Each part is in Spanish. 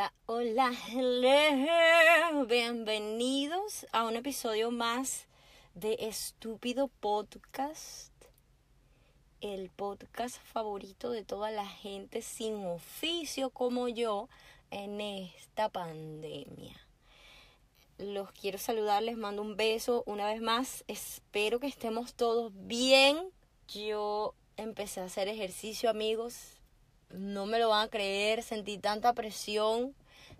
Hola, hola. Bienvenidos a un episodio más de Estúpido Podcast. El podcast favorito de toda la gente sin oficio como yo en esta pandemia. Los quiero saludar, les mando un beso una vez más. Espero que estemos todos bien. Yo empecé a hacer ejercicio, amigos no me lo van a creer, sentí tanta presión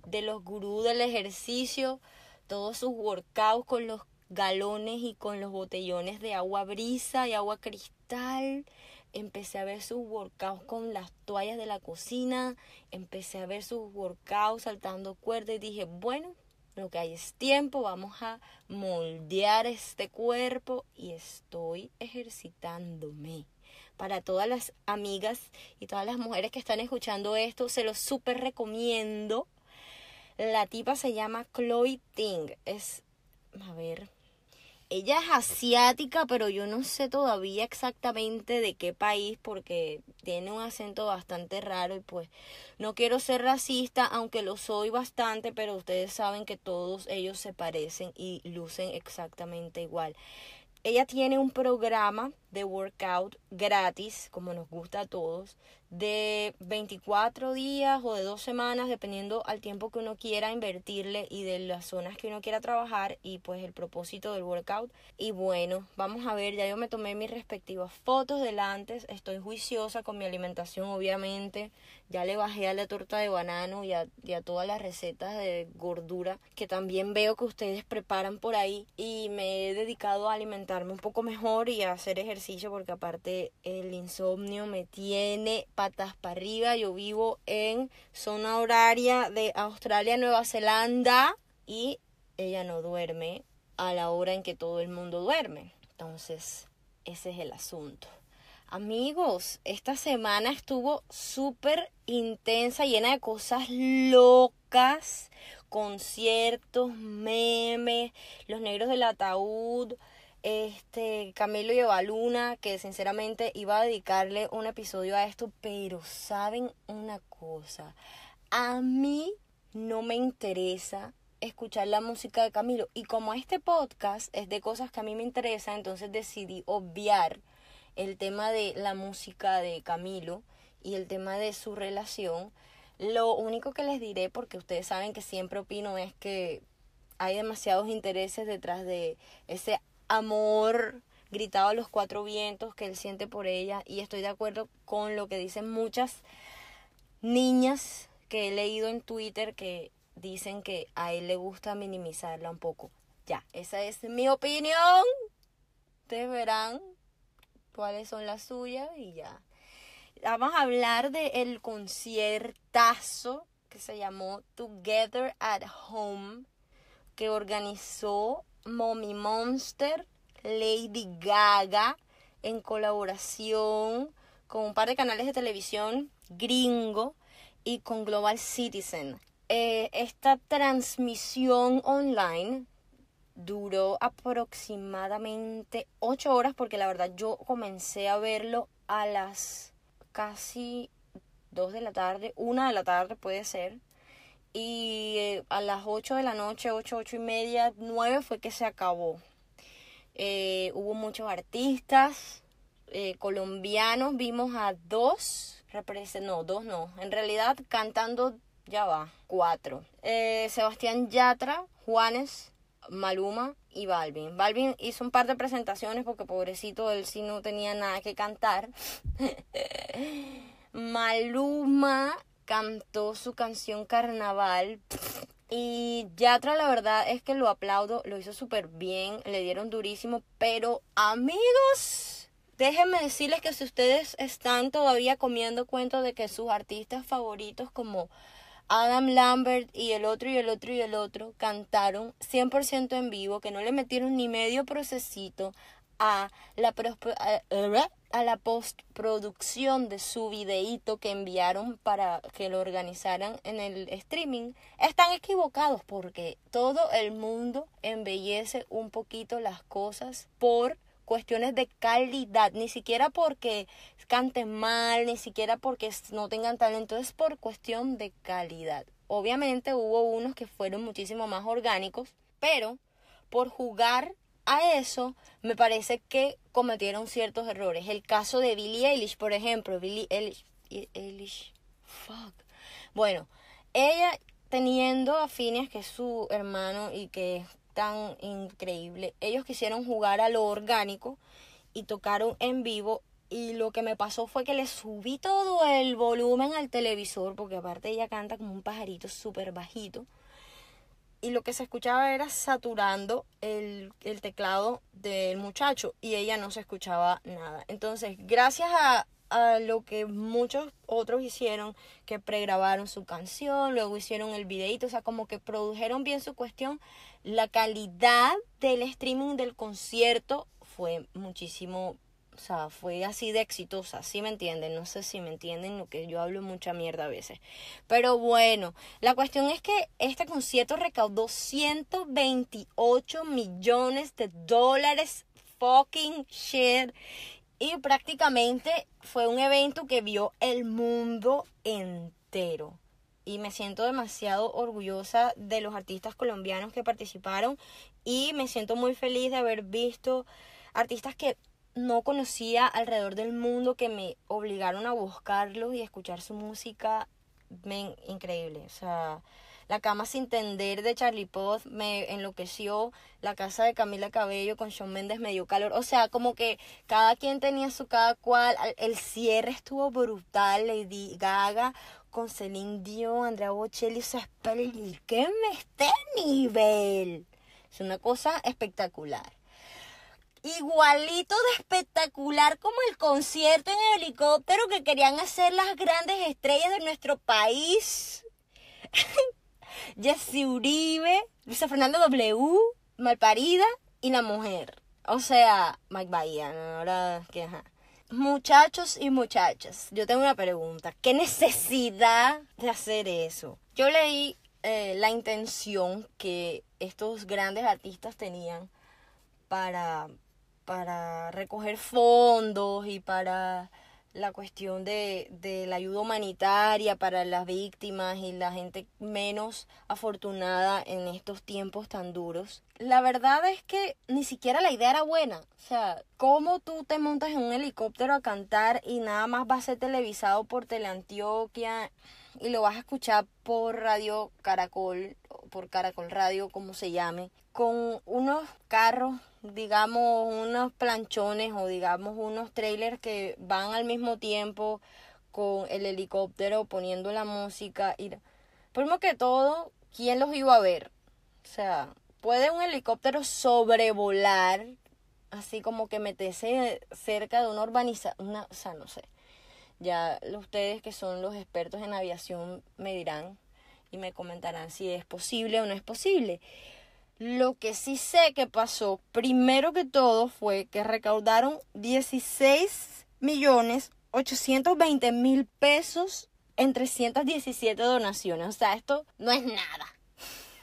de los gurús del ejercicio, todos sus workouts con los galones y con los botellones de agua brisa y agua cristal. Empecé a ver sus workouts con las toallas de la cocina, empecé a ver sus workouts saltando cuerdas y dije, bueno, lo que hay es tiempo, vamos a moldear este cuerpo y estoy ejercitándome para todas las amigas y todas las mujeres que están escuchando esto, se lo súper recomiendo. La tipa se llama Chloe Ting. Es, a ver, ella es asiática, pero yo no sé todavía exactamente de qué país porque tiene un acento bastante raro y pues no quiero ser racista, aunque lo soy bastante, pero ustedes saben que todos ellos se parecen y lucen exactamente igual. Ella tiene un programa de workout gratis, como nos gusta a todos, de 24 días o de dos semanas, dependiendo al tiempo que uno quiera invertirle y de las zonas que uno quiera trabajar y pues el propósito del workout. Y bueno, vamos a ver, ya yo me tomé mis respectivas fotos del antes, estoy juiciosa con mi alimentación obviamente, ya le bajé a la torta de banano y a, y a todas las recetas de gordura que también veo que ustedes preparan por ahí y me he dedicado a alimentarme un poco mejor y a hacer ejercicio porque aparte el insomnio me tiene patas para arriba. Yo vivo en zona horaria de Australia, Nueva Zelanda y ella no duerme a la hora en que todo el mundo duerme. Entonces, ese es el asunto. Amigos, esta semana estuvo súper intensa, llena de cosas locas, conciertos, memes, los negros del ataúd, este Camilo y Luna, que sinceramente iba a dedicarle un episodio a esto, pero saben una cosa, a mí no me interesa escuchar la música de Camilo y como este podcast es de cosas que a mí me interesan, entonces decidí obviar el tema de la música de Camilo y el tema de su relación. Lo único que les diré, porque ustedes saben que siempre opino, es que hay demasiados intereses detrás de ese amor gritado a los cuatro vientos que él siente por ella y estoy de acuerdo con lo que dicen muchas niñas que he leído en Twitter que dicen que a él le gusta minimizarla un poco. Ya, esa es mi opinión. Ustedes verán cuáles son las suyas y ya. Vamos a hablar del el conciertazo que se llamó Together at Home que organizó Mommy Monster, Lady Gaga, en colaboración con un par de canales de televisión gringo y con Global Citizen. Eh, esta transmisión online duró aproximadamente 8 horas porque la verdad yo comencé a verlo a las casi 2 de la tarde, 1 de la tarde puede ser y eh, a las 8 de la noche, 8, 8 y media, 9 fue que se acabó. Eh, hubo muchos artistas eh, colombianos, vimos a dos, no, dos no, en realidad cantando ya va, cuatro. Sebastián Yatra, Juanes, Maluma y Balvin. Balvin hizo un par de presentaciones porque pobrecito él sí no tenía nada que cantar. Maluma cantó su canción Carnaval. Y Yatra, la verdad es que lo aplaudo, lo hizo súper bien, le dieron durísimo, pero amigos, déjenme decirles que si ustedes están todavía comiendo cuentos de que sus artistas favoritos como Adam Lambert y el otro y el otro y el otro cantaron 100% en vivo, que no le metieron ni medio procesito a la, la postproducción de su videíto que enviaron para que lo organizaran en el streaming, están equivocados porque todo el mundo embellece un poquito las cosas por cuestiones de calidad, ni siquiera porque canten mal, ni siquiera porque no tengan talento, es por cuestión de calidad. obviamente hubo unos que fueron muchísimo más orgánicos, pero por jugar a eso, me parece que cometieron ciertos errores. El caso de Billie Eilish, por ejemplo, Billie Eilish, Eilish, fuck. Bueno, ella teniendo a Phineas, que es su hermano y que es tan increíble, ellos quisieron jugar a lo orgánico y tocaron en vivo y lo que me pasó fue que le subí todo el volumen al televisor, porque aparte ella canta como un pajarito súper bajito y lo que se escuchaba era saturando el, teclado del muchacho y ella no se escuchaba nada. Entonces, gracias a, a lo que muchos otros hicieron, que pregrabaron su canción, luego hicieron el videito, o sea, como que produjeron bien su cuestión, la calidad del streaming del concierto fue muchísimo o sea, fue así de exitosa, ¿sí me entienden? No sé si me entienden lo que yo hablo mucha mierda a veces. Pero bueno, la cuestión es que este concierto recaudó 128 millones de dólares fucking shit. Y prácticamente fue un evento que vio el mundo entero. Y me siento demasiado orgullosa de los artistas colombianos que participaron. Y me siento muy feliz de haber visto artistas que no conocía alrededor del mundo que me obligaron a buscarlos y escuchar su música. Men, increíble. O sea, La cama sin tender de Charlie Puth me enloqueció. La casa de Camila Cabello con Shawn Mendes me dio calor. O sea, como que cada quien tenía su cada cual. El cierre estuvo brutal. Lady Gaga con Celine Dion, Andrea Bocelli. O sea, ¿qué me este nivel? Es una cosa espectacular igualito de espectacular como el concierto en el helicóptero que querían hacer las grandes estrellas de nuestro país. Jessy Uribe, Luisa Fernanda W, Malparida y la mujer. O sea, Mike Bahía, ahora que Muchachos y muchachas, yo tengo una pregunta. ¿Qué necesidad de hacer eso? Yo leí eh, la intención que estos grandes artistas tenían para para recoger fondos y para la cuestión de, de, la ayuda humanitaria para las víctimas y la gente menos afortunada en estos tiempos tan duros. La verdad es que ni siquiera la idea era buena. O sea, ¿cómo tú te montas en un helicóptero a cantar y nada más va a ser televisado por Teleantioquia y lo vas a escuchar por Radio Caracol, por Caracol Radio, como se llame, con unos carros digamos, unos planchones o digamos unos trailers que van al mismo tiempo con el helicóptero poniendo la música. Y... Primero que todo, ¿quién los iba a ver? O sea, puede un helicóptero sobrevolar, así como que meterse cerca de una urbanización, o sea, no sé. Ya ustedes que son los expertos en aviación me dirán y me comentarán si es posible o no es posible. Lo que sí sé que pasó, primero que todo, fue que recaudaron 16 millones 820 mil pesos en 317 donaciones. O sea, esto no es nada.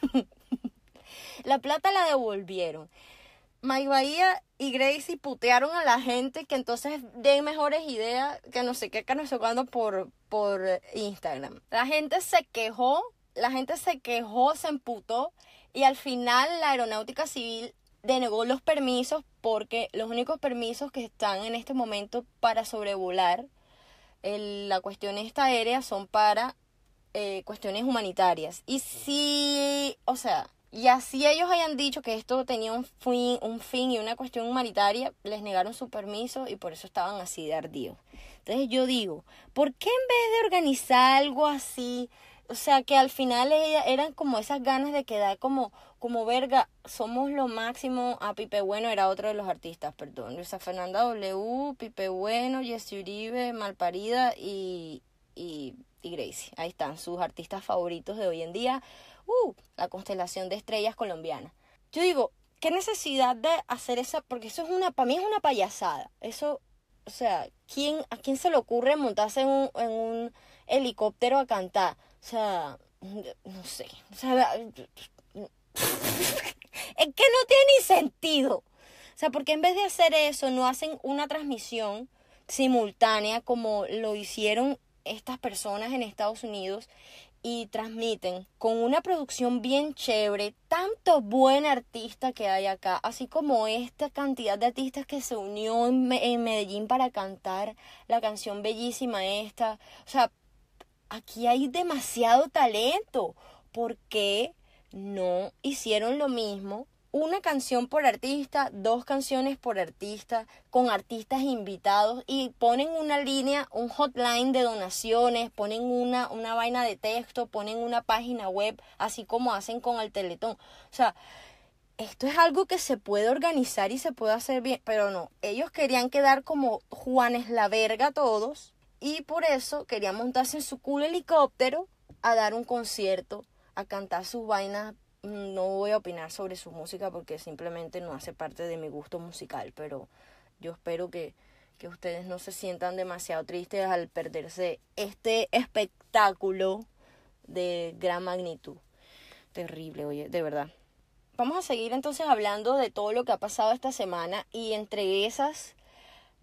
la plata la devolvieron. Mike Bahía y Gracie putearon a la gente que entonces den mejores ideas que no sé qué, que no por, por Instagram. La gente se quejó, la gente se quejó, se emputó y al final la aeronáutica civil denegó los permisos porque los únicos permisos que están en este momento para sobrevolar la cuestión esta aérea son para eh, cuestiones humanitarias. Y si, o sea, y así ellos hayan dicho que esto tenía un fin, un fin y una cuestión humanitaria, les negaron su permiso y por eso estaban así de ardidos. Entonces yo digo, ¿por qué en vez de organizar algo así, o sea, que al final ella, eran como esas ganas de quedar como, como verga, somos lo máximo. A Pipe Bueno era otro de los artistas, perdón. Luisa Fernanda W, Pipe Bueno, Jessy Uribe, Malparida y, y, y Gracie. Ahí están sus artistas favoritos de hoy en día. Uh, la constelación de estrellas colombianas. Yo digo, ¿qué necesidad de hacer esa? Porque eso es una, para mí es una payasada. Eso, o sea, ¿quién, ¿a quién se le ocurre montarse en un, en un helicóptero a cantar? O sea, no sé. O sea, es que no tiene ni sentido. O sea, porque en vez de hacer eso, no hacen una transmisión simultánea como lo hicieron estas personas en Estados Unidos y transmiten con una producción bien chévere, tanto buen artista que hay acá, así como esta cantidad de artistas que se unió en, Medellín para cantar la canción bellísima esta. O sea, aquí hay demasiado talento. ¿Por qué no hicieron lo mismo una canción por artista, dos canciones por artista, con artistas invitados y ponen una línea, un hotline de donaciones, ponen una, una vaina de texto, ponen una página web, así como hacen con el Teletón. O sea, esto es algo que se puede organizar y se puede hacer bien, pero no, ellos querían quedar como Juanes la verga todos y por eso querían montarse en su cool helicóptero a dar un concierto, a cantar sus vainas no voy a opinar sobre su música porque simplemente no hace parte de mi gusto musical, pero yo espero que, que ustedes no se sientan demasiado tristes al perderse este espectáculo de gran magnitud. Terrible, oye, de verdad. Vamos a seguir entonces hablando de todo lo que ha pasado esta semana y entre esas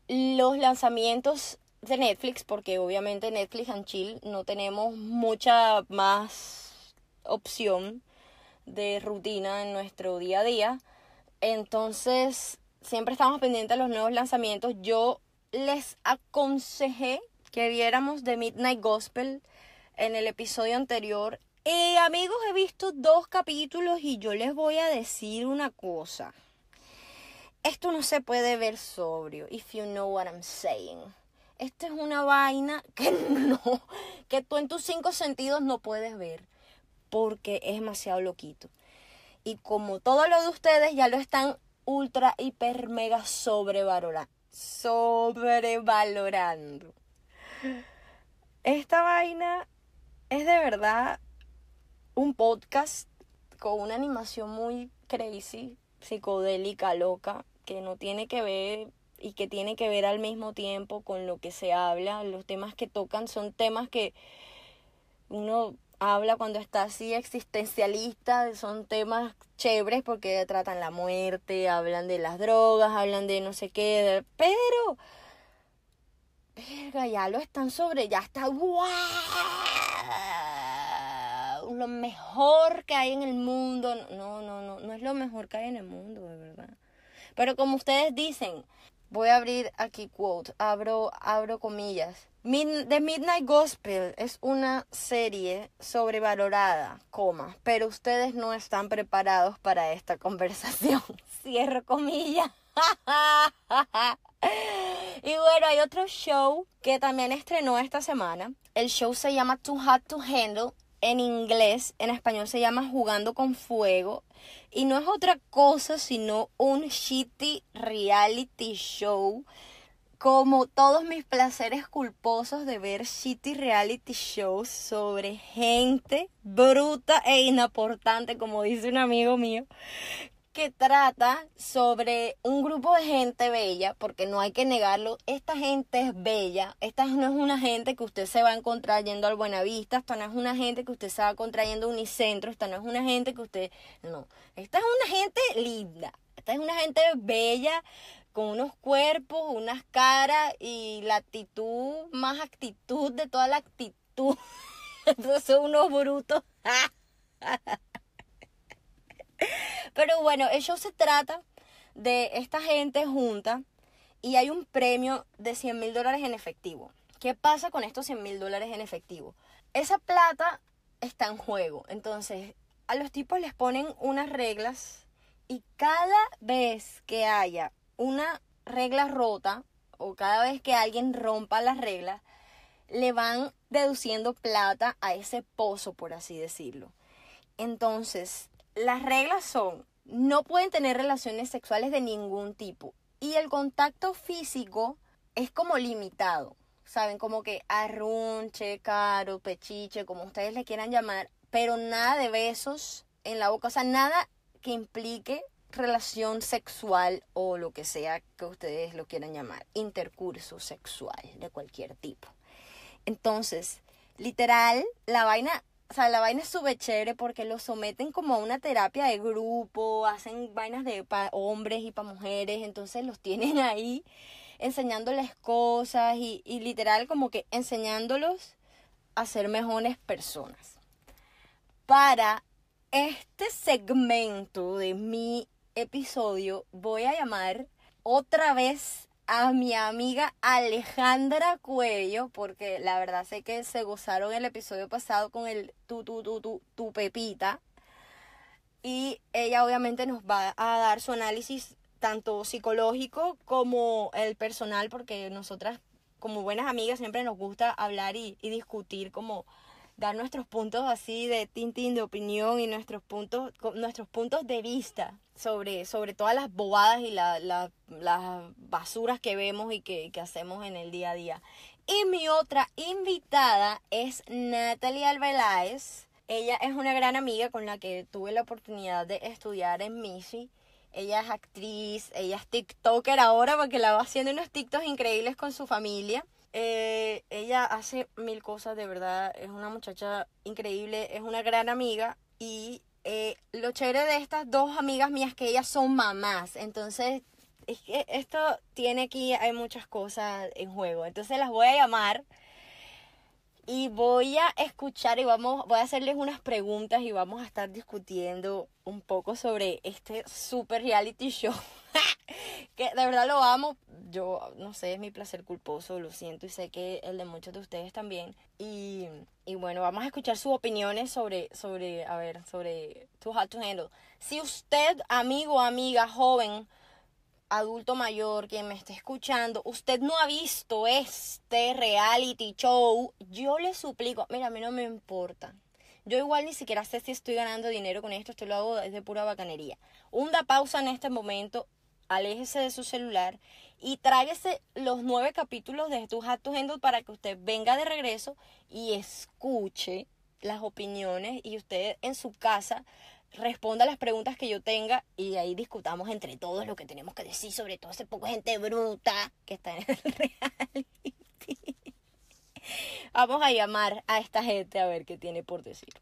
los lanzamientos de Netflix, porque obviamente Netflix and Chill no tenemos mucha más opción de rutina en nuestro día a día. Entonces, siempre estamos pendientes de los nuevos lanzamientos. Yo les aconsejé que viéramos The Midnight Gospel en el episodio anterior. Eh, amigos, he visto dos capítulos y yo les voy a decir una cosa. Esto no se puede ver sobrio, if you know what I'm saying. Esta es una vaina que no, que tú en tus cinco sentidos no puedes ver porque es demasiado loquito. Y como todo lo de ustedes ya lo están ultra, hiper, mega sobrevalorando. Sobrevalorando. Esta vaina es de verdad un podcast con una animación muy crazy, psicodélica, loca, que no tiene que ver y que tiene que ver al mismo tiempo con lo que se habla. Los temas que tocan son temas que uno habla cuando está así existencialista, son temas chéveres porque tratan la muerte, hablan de las drogas, hablan de no sé qué, pero verga, ya lo están sobre, ya está wow, lo mejor que hay en el mundo. No, no, no, no es lo mejor que hay en el mundo, de verdad. Pero como ustedes dicen, voy a abrir aquí quote, abro, abro comillas The Midnight Gospel es una serie sobrevalorada, coma, pero ustedes no están preparados para esta conversación. Cierro comillas. y bueno, hay otro show que también estrenó esta semana. El show se llama Too Hot to Handle. En inglés, en español se llama Jugando con Fuego. Y no es otra cosa sino un shitty reality show como todos mis placeres culposos de ver shitty reality shows sobre gente bruta e inaportante, como dice un amigo mío, que trata sobre un grupo de gente bella, porque no hay que negarlo, esta gente es bella, esta no es una gente que usted se va a encontrar yendo al Buenavista, esta no es una gente que usted se va a yendo a Unicentro, esta no es una gente que usted, no, esta es una gente linda, esta es una gente bella, con unos cuerpos, unas caras y la actitud, más actitud de toda la actitud. Entonces unos brutos. Pero bueno, eso se trata de esta gente junta y hay un premio de 100 mil dólares en efectivo. ¿Qué pasa con estos 100 mil dólares en efectivo? Esa plata está en juego. Entonces, a los tipos les ponen unas reglas y cada vez que haya una regla rota o cada vez que alguien rompa las reglas, le van deduciendo plata a ese pozo, por así decirlo. Entonces, las reglas son, no pueden tener relaciones sexuales de ningún tipo. Y el contacto físico es como limitado. Saben, como que arrunche, caro, pechiche, como ustedes le quieran llamar, pero nada de besos en la boca, o sea, nada que implique relación sexual o lo que sea que ustedes lo quieran llamar, intercurso sexual de cualquier tipo. Entonces, literal, la vaina, o sea, la vaina es súper chévere porque lo someten como a una terapia de grupo, hacen vainas de para hombres y para mujeres, entonces los tienen ahí enseñándoles cosas y, y literal como que enseñándolos a ser mejores personas. para este segmento de mi episodio voy a llamar otra vez a mi amiga Alejandra Cuello, porque la verdad sé que se gozaron el episodio pasado con el tu, tu, tu, tu, tu pepita. Y ella obviamente nos va a dar su análisis tanto psicológico como el personal, porque nosotras como buenas amigas siempre nos gusta hablar y, y discutir como dar nuestros puntos así de tintín de opinión y nuestros puntos, nuestros puntos de vista sobre, sobre todas las bobadas y la, las basuras que vemos y que, que hacemos en el día a día. Y mi otra invitada es Natalie Albeláez. Ella es una gran amiga con la que tuve la oportunidad de estudiar en MISI. Ella es actriz, ella es TikToker ahora porque la va haciendo unos TikToks increíbles con su familia. Eh, ella hace mil cosas, de verdad. Es una muchacha increíble, es una gran amiga. Y eh, lo chévere de estas dos amigas mías que ellas son mamás. Entonces, es que esto tiene aquí, hay muchas cosas en juego. Entonces las voy a llamar y voy a escuchar y vamos, voy a hacerles unas preguntas y vamos a estar discutiendo un poco sobre este super reality show. que de verdad lo amo. Yo no sé, es mi placer culposo, lo siento y sé que el de muchos de ustedes también. Y, y bueno, vamos a escuchar sus opiniones sobre, sobre, a ver, sobre Too Hot to Handle. Si usted, amigo, amiga, joven, adulto mayor, quien me esté escuchando, usted no ha visto este reality show, yo le suplico, mira, a mí no me importa. Yo igual ni siquiera sé si estoy ganando dinero con esto, esto lo hago desde pura bacanería. Hunda pausa en este momento, aléjese de su celular y tráguese los nueve capítulos de Tu Hat to para que usted venga de regreso y escuche las opiniones y usted en su casa responda las preguntas que yo tenga y ahí discutamos entre todos lo que tenemos que decir sobre todo ese poco gente bruta que está en el reality. Vamos a llamar a esta gente a ver qué tiene por decir.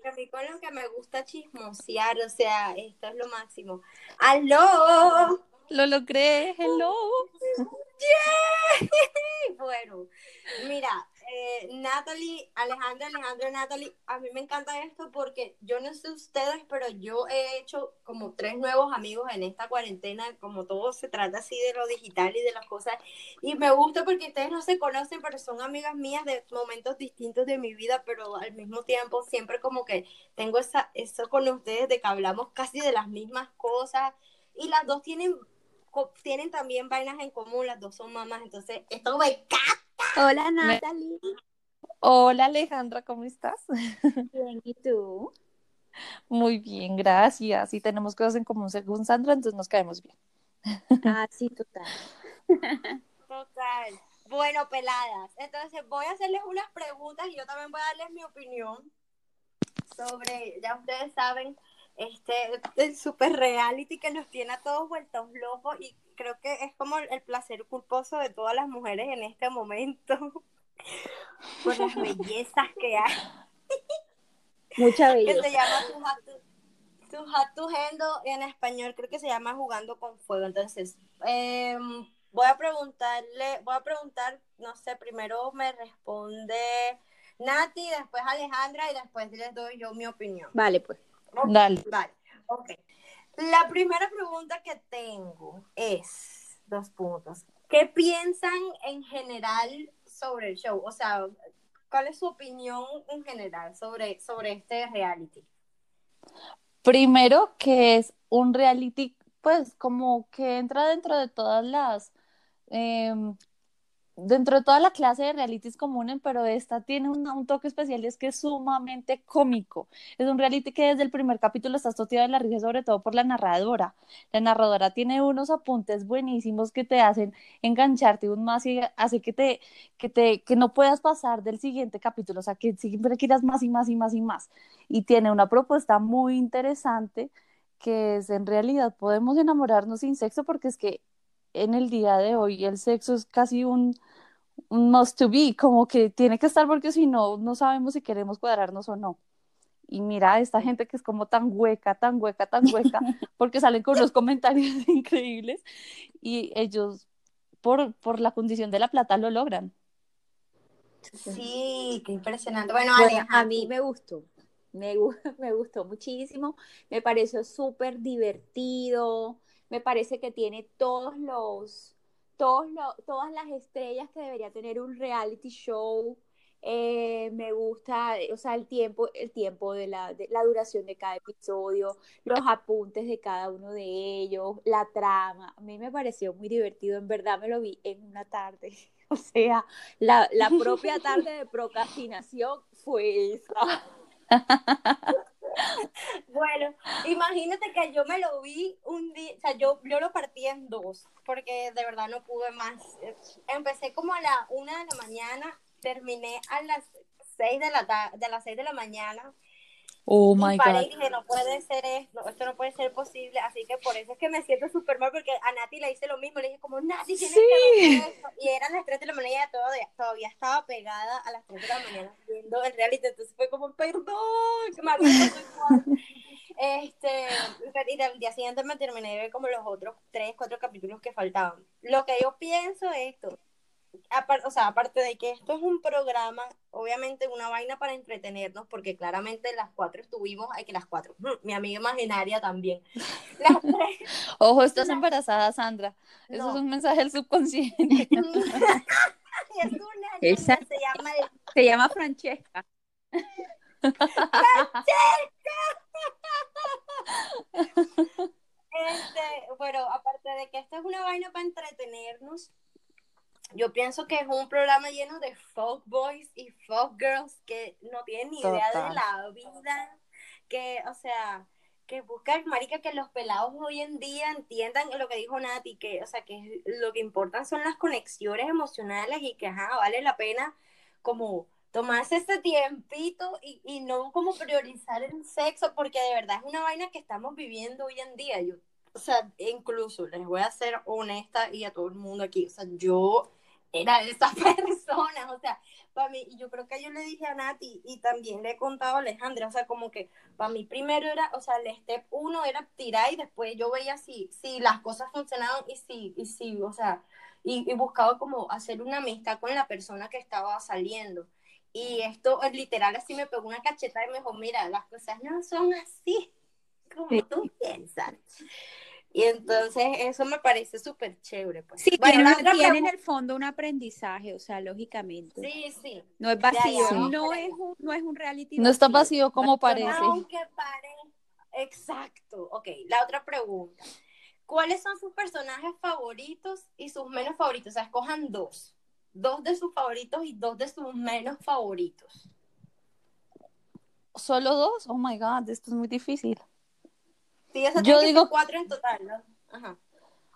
Lo que me gusta chismosear, o sea, esto es lo máximo. ¡Aló! Lo logré, hello. ¡Yeah! Bueno, mira, eh, Natalie, Alejandra, Alejandra, Natalie, a mí me encanta esto porque yo no sé ustedes, pero yo he hecho como tres nuevos amigos en esta cuarentena, como todo se trata así de lo digital y de las cosas, y me gusta porque ustedes no se conocen, pero son amigas mías de momentos distintos de mi vida, pero al mismo tiempo siempre como que tengo esa, eso con ustedes de que hablamos casi de las mismas cosas, y las dos tienen tienen también vainas en común, las dos son mamás, entonces esto me encanta. Hola Natalie. Hola Alejandra, ¿cómo estás? Bien, ¿y tú? Muy bien, gracias. Y tenemos cosas en común según Sandra, entonces nos caemos bien. Ah, sí, total. Total. Bueno, peladas. Entonces voy a hacerles unas preguntas y yo también voy a darles mi opinión sobre, ya ustedes saben, este, el super reality que nos tiene a todos vueltos locos y creo que es como el placer culposo de todas las mujeres en este momento por las bellezas que hay. Mucha belleza. Que se llama Tu en español creo que se llama Jugando con Fuego. Entonces, em, voy a preguntarle, voy a preguntar, no sé, primero me responde Nati, después Alejandra y después les doy yo mi opinión. Vale, pues. Dale. Vale, ok. La primera pregunta que tengo es, dos puntos, ¿qué piensan en general sobre el show? O sea, ¿cuál es su opinión en general sobre, sobre este reality? Primero que es un reality, pues como que entra dentro de todas las em, dentro de toda la clase de realities comunes, pero esta tiene un, toque especial y es que es sumamente cómico. Es un reality que desde el primer capítulo está asociado de la risa, sobre todo por la narradora. La narradora tiene unos apuntes buenísimos que te hacen engancharte aún más y hace que te, que te, que no puedas pasar del siguiente capítulo, o sea, que siempre quieras más y más y más y más. Y tiene una propuesta muy interesante que es en realidad podemos enamorarnos sin sexo porque es que en el día de hoy el sexo es casi un, un must to be, como que tiene que estar porque si no, no sabemos si queremos cuadrarnos o no. Y mira esta gente que es como tan hueca, tan hueca, tan hueca, porque salen con unos comentarios increíbles y ellos por, por la condición de la plata lo logran. Sí, qué impresionante. Bueno, Ale, a mí me gustó. Me, me gustó muchísimo. Me pareció súper divertido. Me parece que tiene todos los, todos lo- todas las estrellas que debería tener un reality show. Eh, me gusta, o sea, el tiempo, el tiempo de la, la duración de cada episodio, los apuntes de cada uno de ellos, la trama. A mí me pareció muy divertido. En verdad me lo vi en una tarde. O sea, la, la propia tarde de procrastinación fue esa. Bueno, imagínate que yo me lo vi un día, o sea, yo, yo lo partí en dos, porque de verdad no pude más. Empecé como a la una de la mañana, terminé a las seis de la de las seis de la mañana Oh my God. y dije, no puede ser esto, esto no puede ser posible, así que por eso es que me siento súper mal, porque a Nati le hice lo mismo, le dije como, Nati, tienes Sí. que ver esto", y eran las 3 de la mañana todavía, todavía estaba pegada a las 3 de la mañana viendo el reality, entonces fue como, perdón, que me igual". Este, y al día siguiente me terminé de ver como los otros 3, 4 capítulos que faltaban. Lo que yo pienso es esto, o sea, aparte de que esto es un programa, obviamente una vaina para entretenernos, porque claramente las cuatro estuvimos, hay que las cuatro, mm, mi amiga imaginaria también. Las tres, Ojo, estás embarazada, Sandra. Eso no. es un mensaje del subconsciente. es una Esa- se llama el- Se llama Francesca. Este, bueno, aparte de que esto es una vaina para entretenernos, yo pienso que es un programa lleno de folk boys y folk girls que no tienen ni idea de Total. la vida, que, o sea, que buscan, marica, que los pelados hoy en día entiendan lo que dijo Nati, que, o sea, que lo que importan son las conexiones emocionales y que, ajá, vale la pena como tomarse ese tiempito y, y no como priorizar el sexo, porque de verdad es una vaina que estamos viviendo hoy en día. Yo, o sea, incluso les voy a ser honesta y a todo el mundo aquí, o sea, yo era de esas personas, o sea, para mí, y yo creo que yo le dije a Nati y también le he contado a Alejandra, o sea, como que para mí primero era, o sea, el step uno era tirar y después yo veía si, si las cosas funcionaban y si, y si, o sea, y, y buscaba como hacer una amistad con la persona que estaba saliendo. Y esto es literal así me pegó una cachetada y me dijo, mira, las cosas no son así como tú piensas. Y entonces eso me parece súper chévere. Pues. Sí, Bueno, tiene, tiene en el fondo un aprendizaje, o sea, lógicamente. Sí, sí. No es vacío, no, es un, no es un reality No está vacío. vacío como parece. Aunque pare. Exacto. Ok, la otra pregunta. ¿Cuáles son sus personajes favoritos y sus menos favoritos? O sea, escojan dos. Dos de sus favoritos y dos de sus menos favoritos. ¿Solo dos? Oh my God, esto es muy difícil. Sí, eso Yo digo- cuatro en total, ¿no? Ajá.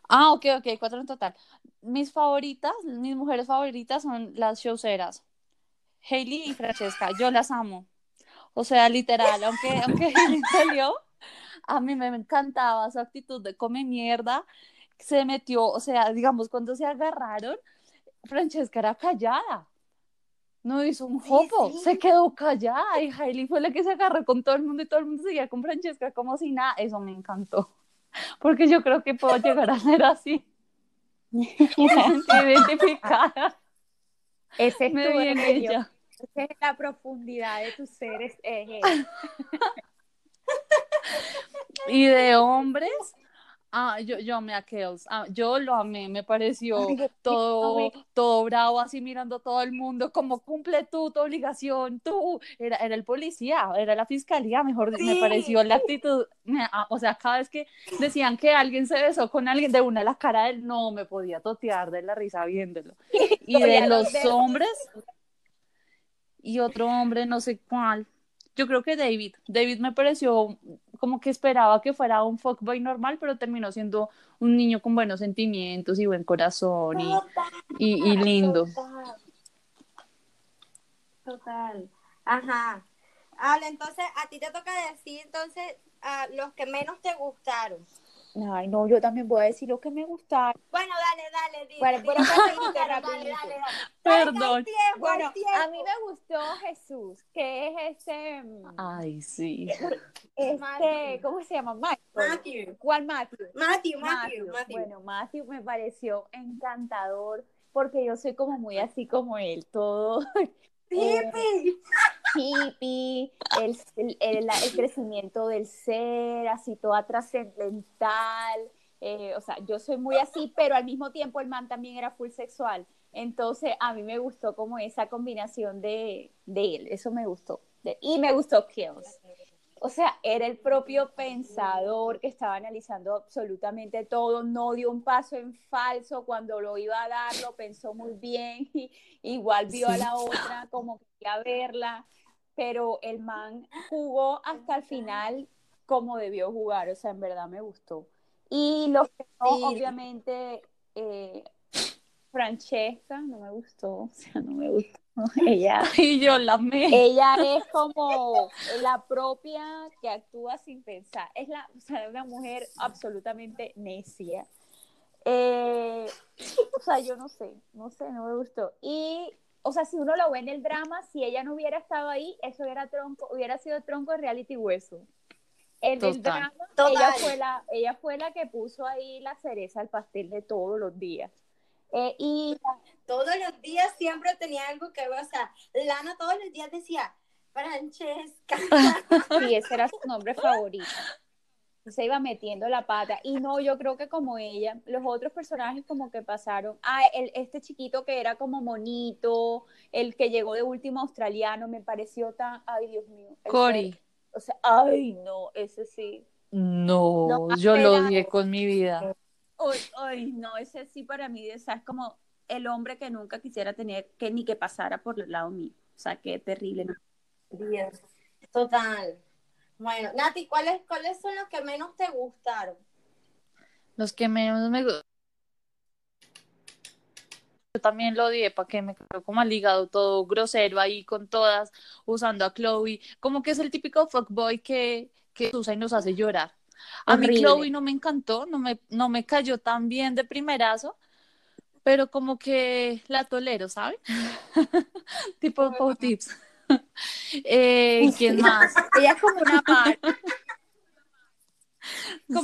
Ah, ok, ok, cuatro en total. Mis favoritas, mis mujeres favoritas son las showceras. Hailey y Francesca, yo las amo. O sea, literal, aunque, aunque Hailey salió, a mí me encantaba su actitud de come mierda. Se metió, o sea, digamos, cuando se agarraron, Francesca era callada. No hizo un jopo, sí. se quedó callada y Hailey fue la que se agarró con todo el mundo y todo el mundo seguía con Francesca como si nada. Eso me encantó. Porque yo creo que puedo llegar a ser así. Me identificada. Ese es Me tu ella. Esa es la profundidad de tus seres. eh, Y de hombres, ah, yo, yo amé a Kels. Ah, yo lo amé, me pareció todo, todo bravo, así mirando a todo el mundo, como cumple tú tu obligación, tú. Era, era el policía, era la fiscalía, mejor me Sí. pareció la actitud. me- ah, o sea, cada vez que decían que alguien se besó con alguien, de una la cara de él, no me podía totear de la risa viéndolo. Y de los hombres, y otro hombre, no sé cuál. Yo creo que David. David me pareció como que esperaba que fuera un fuckboy normal, pero terminó siendo un niño con buenos sentimientos y buen corazón y, y, lindo. Total. Total. Ajá. Ale, entonces a ti te toca decir entonces a los que menos te gustaron. Ay, no, yo también voy a decir lo que me gusta. Bueno, dale, dale. Dile, Bueno, dale, dale, dale. Perdón. Tiempo, Bueno, a mí me gustó Jesús, que es ese, mm, Ay, sí. este, Matthew. ¿cómo se llama? Michael. Matthew. ¿Cuál Matthew? Matthew, Matthew, Matthew. Matthew. Bueno, Matthew me pareció encantador porque yo soy como muy así como él, todo Hippie. hippie, el, el, el- el crecimiento del ser, así toda trascendental. eh, o sea, yo soy muy así, pero al mismo tiempo el man también era full sexual. Entonces, a mí me gustó como esa combinación de, de él, eso me gustó. De- y me gustó Kills. O sea, era el propio pensador que estaba analizando absolutamente todo, no dio un paso en falso, cuando lo iba a dar lo pensó muy bien, y, igual vio a la otra como quería verla, pero el man jugó hasta el final como debió jugar, o sea, en verdad me gustó. Y los que no, Sí. obviamente, eh, Francesca, no me gustó, o sea, no me gustó. Ella, Y yo la amé. ella es como la propia que actúa sin pensar. Es la, o sea, una mujer absolutamente necia. Eh, o sea, yo no sé, no sé, no me gustó. Y, o sea, si uno lo ve en el drama, si ella no hubiera estado ahí, eso era tronco, hubiera sido tronco de reality hueso. En el Total. drama, Total. ella fue la, ella fue la que puso ahí la cereza al pastel de todos los días. Eh, y Todos los días siempre tenía algo que ver. O sea, Lana todos los días decía, Francesca. Sí, ese era su nombre favorito. Y se iba metiendo la pata. Y no, yo creo que como ella, los otros personajes como que pasaron. Ah, el, este chiquito que era como monito, el que llegó de último australiano, me pareció tan. Ay, Dios mío. ese- Cory. O sea, ay, no, ese sí. No, más yo lo odié con mi vida. Ay, ay, no, ese sí para mí, o sea, es como el hombre que nunca quisiera tener que ni que pasara por el lado mío. O sea, qué terrible. ¿no? Dios. Total. Bueno, Nati, ¿cuáles, ¿cuáles son los que menos te gustaron? Los que menos me gu- Yo también lo odié, para que me quedó como al hígado todo grosero ahí con todas, usando a Chloe. Como que es el típico fuckboy que, que usa y nos hace llorar. A mí. Chloe no me encantó, no me, no me cayó tan bien de primerazo, pero como que la tolero, ¿sabes? tipo Pau Tips. eh, ¿Quién más? Ella es como una par.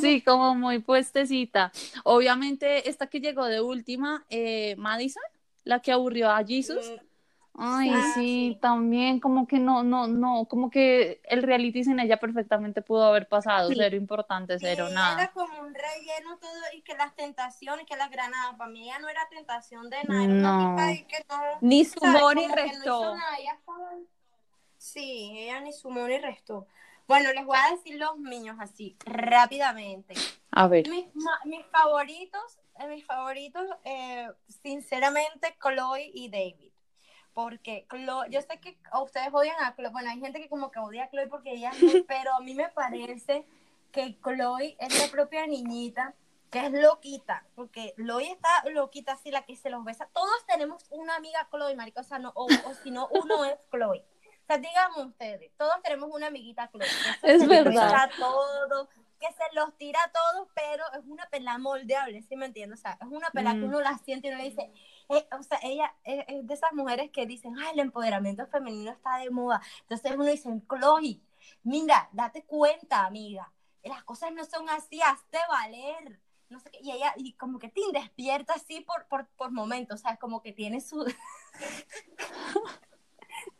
Sí, como muy puestecita. Obviamente, esta que llegó de última, eh, Madison, la que aburrió a Jesus. Mm, Ay, Ah, sí, sí. también como que no, no, no, como que el reality sin ella perfectamente pudo haber pasado, Sí. cero importante, sí, cero, Era nada. como un relleno todo y que las tentaciones, que las granadas, para mí ella no era tentación de nada, era una No. que no, Ni sumó ni no restó. ella estaba- Sí, ella ni sumó ni restó. Bueno, les voy a decir los míos así, rápidamente. A ver, Mis, mis favoritos, eh, mis favoritos, eh, sinceramente, Chloe y David. Porque Chloe, yo sé que ustedes odian a Chloe, bueno, hay gente que como que odia a Chloe porque ella pero a mí me parece que Chloe es la propia niñita que es loquita, porque Chloe está loquita así, la que se los besa. Todos tenemos una amiga Chloe, marica, o sea, no, o, o si no, uno es Chloe. O sea, díganme ustedes, todos tenemos una amiguita Chloe. que Es verdad. todo, que se los tira a todos, pero es una pela moldeable, ¿sí me entiendes? O sea, es una pela que Mm. uno la siente y uno le dice, eh, o sea, ella es, es de esas mujeres que dicen, ay, el empoderamiento femenino está de moda. Entonces uno dice, Chloe, mira, date cuenta, amiga, las cosas no son así, hazte valer. No sé qué, y ella, y como que te despierta así por, por, por momentos, o sea, como que tiene su...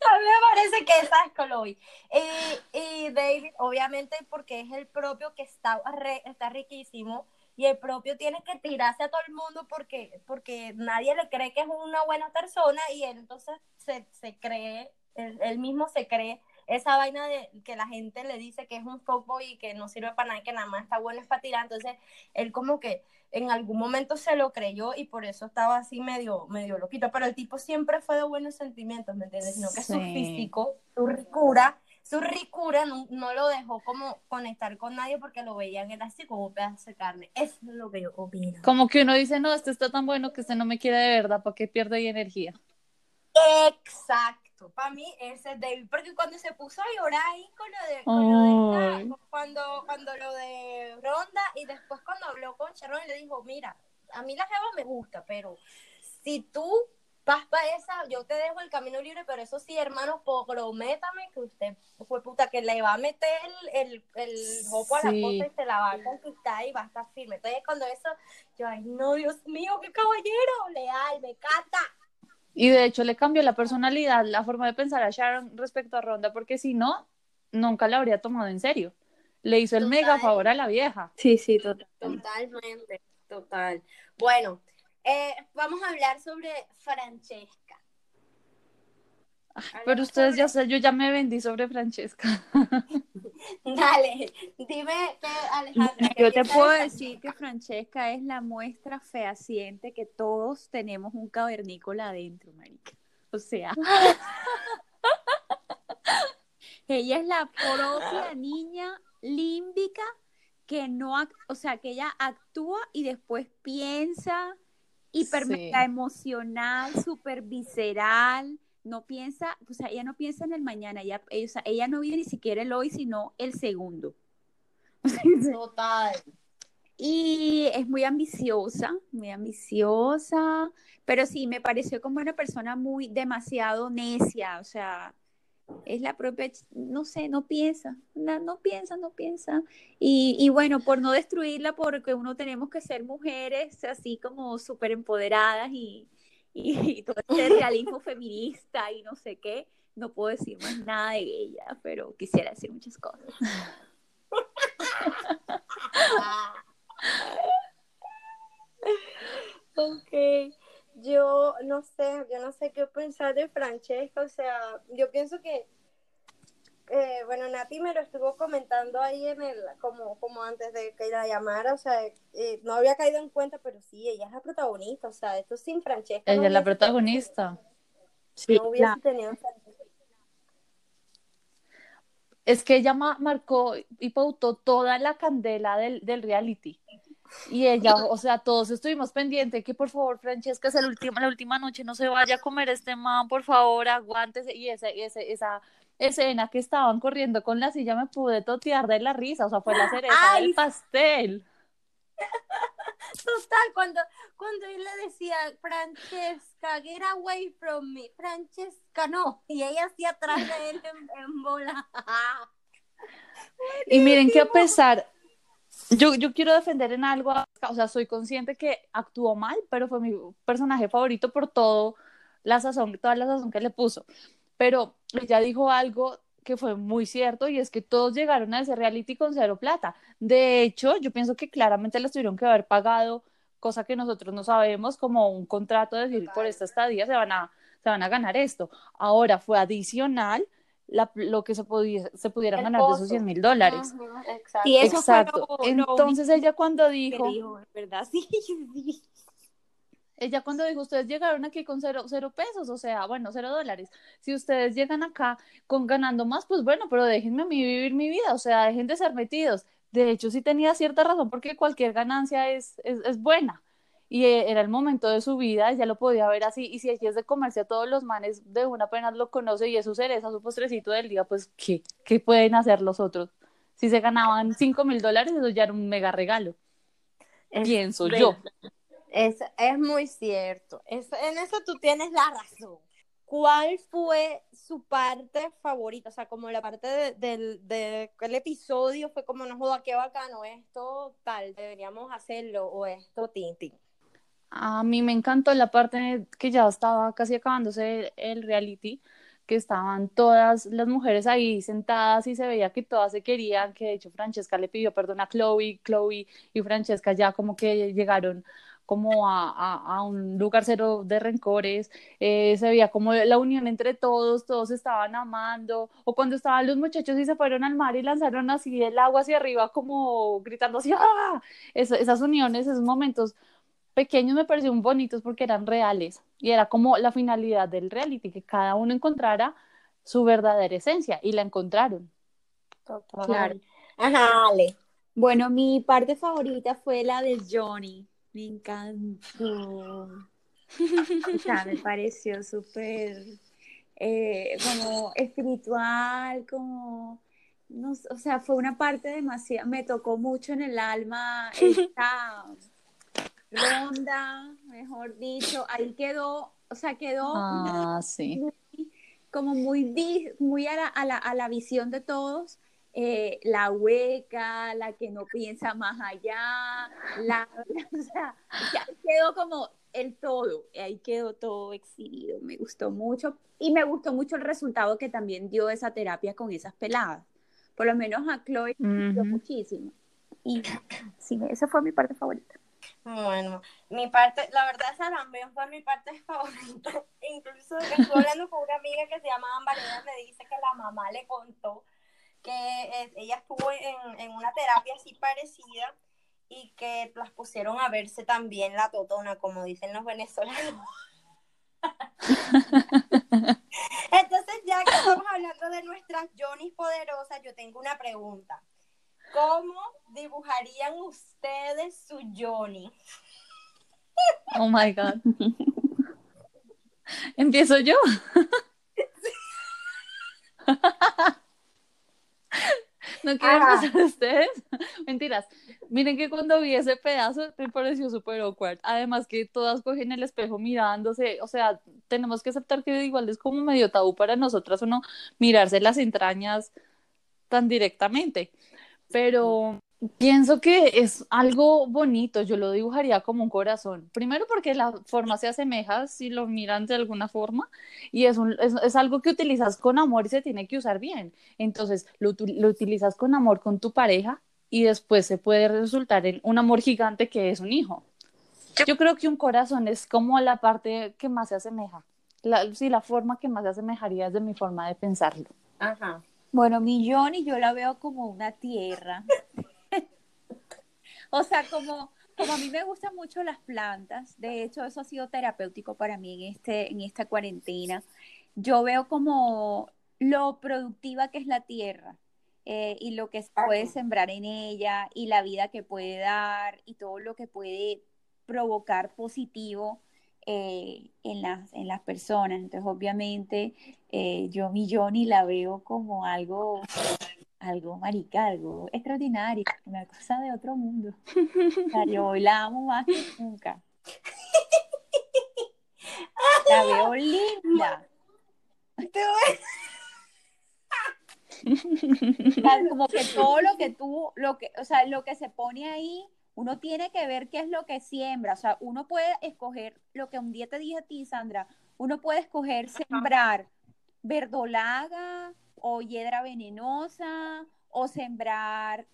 A mí me parece que esa es Chloe. Y, y David, obviamente, porque es el propio que está, re- está riquísimo y el propio tiene que tirarse a todo el mundo porque, porque nadie le cree que es una buena persona y él entonces se, se cree, él, él mismo se cree esa vaina de que la gente le dice que es un fuckboy y que no sirve para nada, que nada más está bueno es para tirar. Entonces, él como que en algún momento se lo creyó y por eso estaba así medio, medio loquito. Pero el tipo siempre fue de buenos sentimientos, ¿me entiendes? Sino que su Sí. físico, su ricura, su ricura no, no lo dejó como conectar con nadie porque lo veían él así como un pedazo de carne. Eso es lo que yo opino. como que uno dice, no, este está tan bueno que este no me quiere de verdad, ¿para qué pierde ahí energía? Exacto. Para mí ese es David, porque cuando se puso a llorar ahí con lo de, con lo de cuando, cuando lo de Ronda y después cuando habló con Sharon le dijo, mira, a mí la jeva me gusta, pero si tú vas para esa, yo te dejo el camino libre, pero eso sí, hermano, prométame que usted fue puta, que le va a meter el, el, el jopo a la Sí. cosa y se la va a conquistar y va a estar firme. Entonces cuando eso, yo, ay no, Dios mío, qué caballero, leal, me encanta. Y de hecho le cambió la personalidad, la forma de pensar a Sharon respecto a Ronda, porque si no, nunca la habría tomado en serio. Le hizo el Total. mega favor a la vieja. Sí, sí, total. Totalmente, total. Bueno, eh, vamos a hablar sobre Francesca. Pero ustedes ya sé, yo ya me vendí sobre Francesca. Dale, dime que Alejandra. ¿qué Yo te puedo de decir que Francesca es la muestra fehaciente que todos tenemos un cavernícola adentro, marica. O sea, ella es la propia niña límbica que no, o sea, que ella actúa y después piensa hiper Sí. mega emocional, súper visceral, no piensa, o sea, ella no piensa en el mañana, ella, ella, o sea, ella no vive ni siquiera el hoy, sino el segundo. Total. Y es muy ambiciosa, muy ambiciosa, pero sí, me pareció como una persona muy demasiado necia, o sea, es la propia, no sé, no piensa, no, no piensa, no piensa. Y, y bueno, por no destruirla, porque uno tenemos que ser mujeres así como súper empoderadas y, y, todo este realismo feminista y no sé qué, no puedo decir más nada de ella, pero quisiera decir muchas cosas. Ok, yo no sé, yo no sé qué pensar de Francesca, o sea, yo pienso que, eh, bueno, Nati me lo estuvo comentando ahí en el, como, como antes de que la llamara, o sea, eh, no había caído en cuenta, pero sí, ella es la protagonista, o sea, esto sin Francesca. Ella no es la protagonista. Sí, No hubiese la- tenido Francesca. Es que ella ma- marcó y pautó toda la candela del, del reality. Y ella, o sea, todos estuvimos pendientes que por favor, Francesca, es el último, la última noche, no se vaya a comer este man, por favor, aguántese. Y ese, ese, esa escena que estaban corriendo con la silla me pude totear de la risa, o sea, fue la cereza Ay, del pastel. Total, cuando, cuando él le decía, Francesca, get away from me, Francesca, no, y ella así atrás de él en, en bola. Y miren que a pesar, yo, yo quiero defender en algo, a- o sea, soy consciente que actuó mal, pero fue mi personaje favorito por todo la sazón, toda la sazón que le puso. Pero ella dijo algo que fue muy cierto y es que todos llegaron a ese reality con cero plata. De hecho, yo pienso que claramente les tuvieron que haber pagado, cosa que nosotros no sabemos, como un contrato de decir por esta estadía se van a, se van a ganar esto. Ahora fue adicional la- lo que se, podía, se pudieran El ganar de esos costo. 100 mil dólares. Exacto. Y eso Exacto. lo- lo Entonces ella cuando dijo, dijo, ¿verdad? Sí, sí. ella cuando dijo, ustedes llegaron aquí con cero, cero pesos, o sea, bueno, cero dólares. Si ustedes llegan acá con ganando más, pues bueno, pero déjenme a mí vivir mi vida, o sea, dejen de ser metidos. De hecho, sí tenía cierta razón porque cualquier ganancia es, es, es buena. Y eh, era el momento de su vida, ella lo podía ver así. Y si aquí es de comerse a todos los manes, de una apenas lo conoce y es su cereza, su postrecito del día, pues ¿qué? ¿Qué pueden hacer los otros? Si se ganaban cinco mil dólares, eso ya era un mega regalo. Es Pienso yo. Es, es muy cierto. Es- en eso tú tienes la razón. ¿Cuál fue su parte favorita? O sea, como la parte de- del de, el episodio fue como, no joda, qué bacano, esto tal, deberíamos hacerlo, o esto, Tintin. A mí me encantó la parte que ya estaba casi acabándose el reality, que estaban todas las mujeres ahí sentadas y se veía que todas se querían, que de hecho Francesca le pidió perdón a Chloe, Chloe y Francesca ya como que llegaron como a, a, a un lugar cero de rencores, eh, se veía como la unión entre todos, todos estaban amando, o cuando estaban los muchachos y se fueron al mar y lanzaron así el agua hacia arriba como gritando así, ¡ah! Es- esas uniones, esos momentos pequeños me parecieron bonitos porque eran reales y era como la finalidad del reality, que cada uno encontrara su verdadera esencia y la encontraron. Claro. Ajá, Ale. Bueno, mi parte favorita fue la de Johnny. Me encantó. O sea, me pareció súper eh, como espiritual, como, no, o sea, fue una parte demasiado, me tocó mucho en el alma esta ronda, mejor dicho, ahí quedó, o sea, quedó ah, sí. como muy, muy a la, a, la, a la visión de todos, eh, la hueca, la que no piensa más allá, la, o sea, quedó como el todo, ahí quedó todo exhibido, me gustó mucho y me gustó mucho el resultado que también dio esa terapia con esas peladas, por lo menos a Chloe me gustó muchísimo y sí, esa fue mi parte favorita. Bueno, mi parte, la verdad esa también fue mi parte favorita, incluso estuve hablando con una amiga que se llama Ambarena, me dice que la mamá le contó que eh, ella estuvo en, en, una terapia así parecida y que las pusieron a verse también la totona, como dicen los venezolanos. Entonces, ya que estamos hablando de nuestras Johnny poderosas, yo tengo una pregunta. ¿Cómo dibujarían ustedes su Johnny? Oh my God. ¿Empiezo yo? ¿No quieren pasar ustedes? Mentiras. Miren que cuando vi ese pedazo me pareció súper awkward. Además que todas cogen el espejo mirándose. O sea, tenemos que aceptar que igual es como medio tabú para nosotras uno mirarse las entrañas tan directamente. Pero Pienso que es algo bonito, yo lo dibujaría como un corazón. Primero porque la forma se asemeja si lo miran de alguna forma y es, un, es, es algo que utilizas con amor y se tiene que usar bien. Entonces lo, lo, utilizas con amor con tu pareja y después se puede resultar en un amor gigante que es un hijo. Yo creo que un corazón es como la parte que más se asemeja. La, sí, la forma que más se asemejaría es de mi forma de pensarlo. Ajá. Bueno, mi Johnny yo la veo como una tierra o sea, como, como a mí me gustan mucho las plantas, de hecho eso ha sido terapéutico para mí en, este, en esta cuarentena, yo veo como lo productiva que es la tierra. Eh, y lo que se puede sembrar en ella y la vida que puede dar y todo lo que puede provocar positivo eh, en, las, en las personas. Entonces, obviamente, eh, yo mi Johnny la veo como algo algo, marica, algo extraordinario, una cosa de otro mundo. O sea, yo la amo más que nunca. La veo linda. como que todo lo que tú, lo que, o sea, lo que se pone ahí, uno tiene que ver qué es lo que siembra. O sea, uno puede escoger lo que un día te dije a ti, Sandra, uno puede escoger sembrar verdolaga, o hiedra venenosa, o sembrar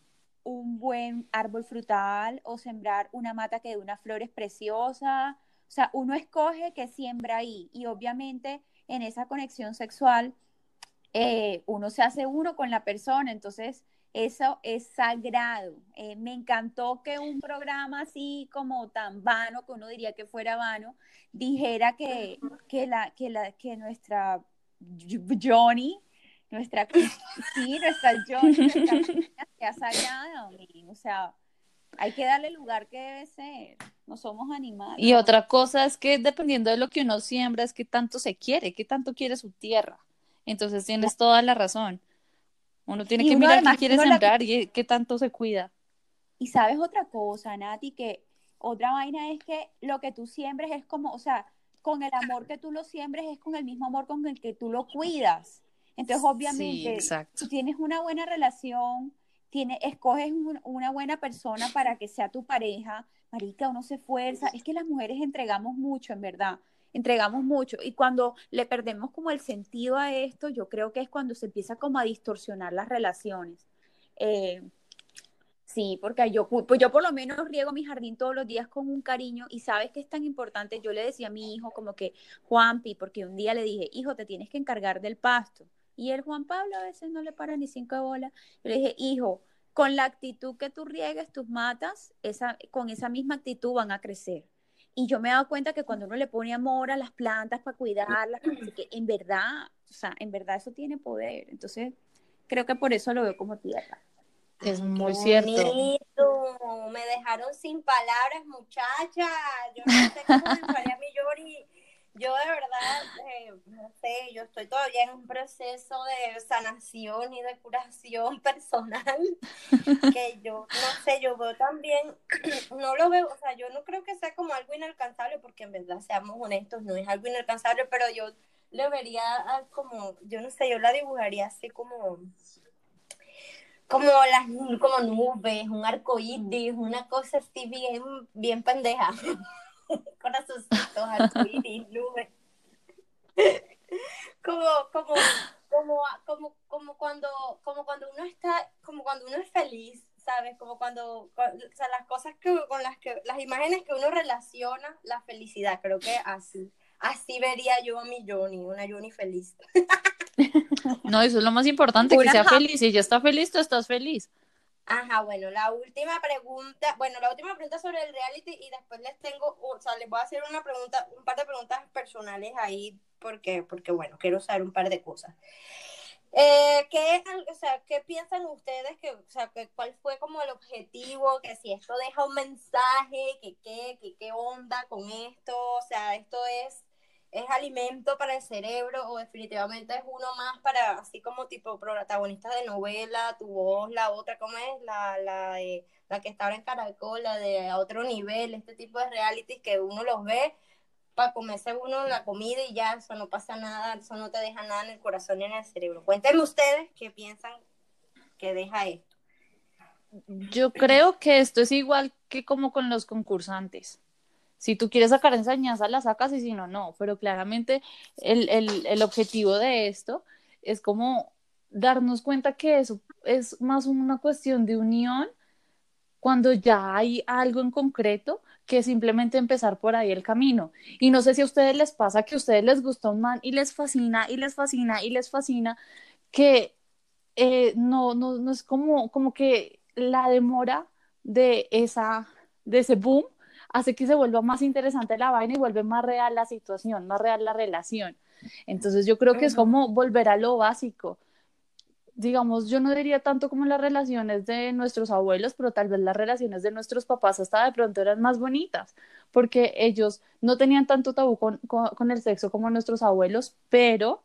un buen árbol frutal, o sembrar una mata que dé unas flores preciosas. O sea, uno escoge qué siembra ahí. Y obviamente en esa conexión sexual, eh, uno se hace uno con la persona. Entonces, eso es sagrado. Eh, me encantó que un programa así como tan vano, que uno diría que fuera vano, dijera que, que, la, que, la, que nuestra Johnny nuestra, sí, nuestra yo, nuestra sea sagrada, o sea, hay que darle el lugar que debe ser, no somos animales. Y otra cosa es que dependiendo de lo que uno siembra, es que tanto se quiere, que tanto quiere su tierra. Entonces tienes toda la razón. Uno tiene que mirar qué quiere sembrar y qué tanto se cuida. Y sabes otra cosa, Nati, que otra vaina es que lo que tú siembres es como, o sea, con el amor que tú lo siembres es con el mismo amor con el que tú lo cuidas. Entonces, obviamente, tú tienes una buena relación, tiene, escoges una buena persona para que sea tu pareja, marica, uno se esfuerza. Es que las mujeres entregamos mucho, en verdad, entregamos mucho. Y cuando le perdemos como el sentido a esto, yo creo que es cuando se empieza como a distorsionar las relaciones. Eh, sí, porque yo, pues yo por lo menos riego mi jardín todos los días con un cariño y sabes que es tan importante. Yo le decía a mi hijo como que, Juanpi, porque un día le dije, hijo, te tienes que encargar del pasto. Y el Juan Pablo a veces no le para ni cinco bolas. Yo le dije, hijo, con la actitud que tú riegues tus matas, esa, con esa misma actitud van a crecer. Y yo me he dado cuenta que cuando uno le pone amor a las plantas para cuidarlas, que en verdad, o sea, en verdad eso tiene poder. Entonces, creo que por eso lo veo como tierra. Es muy cierto. Me dejaron sin palabras, muchacha. Yo no sé cómo me a mi Yori yo de verdad, eh, no sé, yo estoy todavía en un proceso de sanación y de curación personal, que yo, no sé, yo veo también, no lo veo, o sea, yo no creo que sea como algo inalcanzable, porque en verdad, seamos honestos, no es algo inalcanzable, pero yo le vería como, yo no sé, yo la dibujaría así como como las como nubes, un arco iris, una cosa así bien, bien pendeja. Corazoncitos, arco iris, nubes. como, como, como, como, como cuando, como cuando uno está, como cuando uno es feliz, ¿sabes? Como cuando, o sea, las cosas que, con las que, las imágenes que uno relaciona la felicidad, creo que así. Así vería yo a mi Johnny, una Johnny feliz. No, eso es lo más importante, que sea feliz. Si ella está feliz, tú estás feliz. Ajá, bueno, la última pregunta, bueno, la última pregunta sobre el reality y después les tengo, o sea, les voy a hacer una pregunta, un par de preguntas personales ahí, porque, porque bueno, quiero saber un par de cosas. Eh, ¿qué, o sea, ¿Qué piensan ustedes? Que, o sea, que, ¿Cuál fue como el objetivo? Que si esto deja un mensaje, que qué, que qué onda con esto, o sea, esto es es alimento para el cerebro o definitivamente es uno más para, así como tipo protagonista de novela, tu voz, la otra, ¿cómo es? La, la, la que está ahora en Caracol, la de a otro nivel, este tipo de realities que uno los ve para comerse uno la comida y ya, eso no pasa nada, eso no te deja nada en el corazón ni en el cerebro. Cuéntenme ustedes qué piensan que deja esto. Yo creo que esto es igual que como con los concursantes si tú quieres sacar enseñanza, la sacas y si no, no. Pero claramente el, el, el objetivo de esto es como darnos cuenta que eso es más una cuestión de unión cuando ya hay algo en concreto que simplemente empezar por ahí el camino. Y no sé si a ustedes les pasa que a ustedes les gusta un man y les fascina y les fascina y les fascina, que eh, no, no, no es como, como que la demora de, esa, de ese boom hace que se vuelva más interesante la vaina y vuelve más real la situación, más real la relación. Entonces yo creo que es como volver a lo básico. Digamos, yo no diría tanto como las relaciones de nuestros abuelos, pero tal vez las relaciones de nuestros papás hasta de pronto eran más bonitas, porque ellos no tenían tanto tabú con, con, el sexo como nuestros abuelos, pero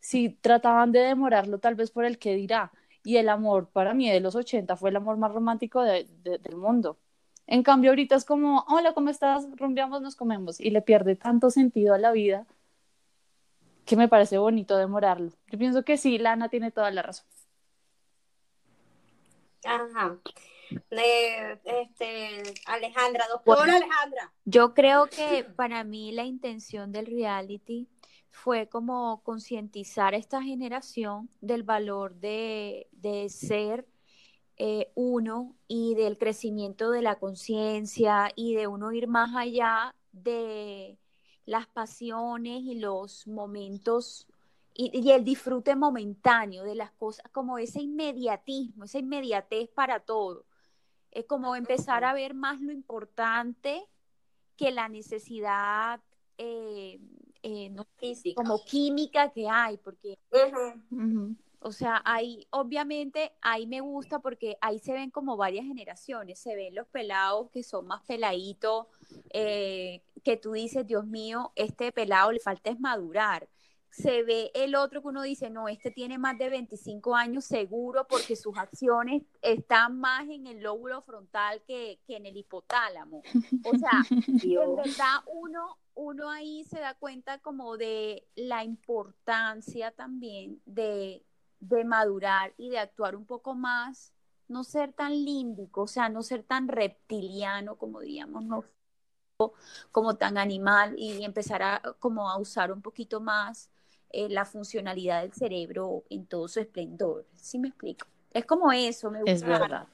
sí trataban de demorarlo tal vez por el que dirá. Y el amor para mí de los 80 fue el amor más romántico del mundo. En cambio, ahorita es como, hola, ¿cómo estás? Rumbeamos, nos comemos. Y le pierde tanto sentido a la vida que me parece bonito demorarlo. Yo pienso que sí, Lana tiene toda la razón. Ajá. este, Alejandra, doctora Alejandra. Yo creo que para mí la intención del reality fue como concientizar a esta generación del valor de, de ser eh, uno y del crecimiento de la conciencia y de uno ir más allá de las pasiones y los momentos y, el disfrute momentáneo de las cosas, como ese inmediatismo, esa inmediatez para todo. Es como empezar a ver más lo importante que la necesidad eh, eh, como química que hay, porque o sea, ahí obviamente ahí me gusta porque ahí se ven como varias generaciones, se ven los pelados que son más peladitos, eh, que tú dices, Dios mío, este pelado le falta es madurar. Se ve el otro que uno dice, no, este tiene más de 25 años seguro porque sus acciones están más en el lóbulo frontal que, que en el hipotálamo. O sea, en verdad uno, uno ahí se da cuenta como de la importancia también de de madurar y de actuar un poco más, no ser tan límbico, o sea, no ser tan reptiliano, como diríamos, no como tan animal y empezar a como a usar un poquito más eh, la funcionalidad del cerebro en todo su esplendor. ¿Sí me explico? Es como eso, me gusta. Es verdad.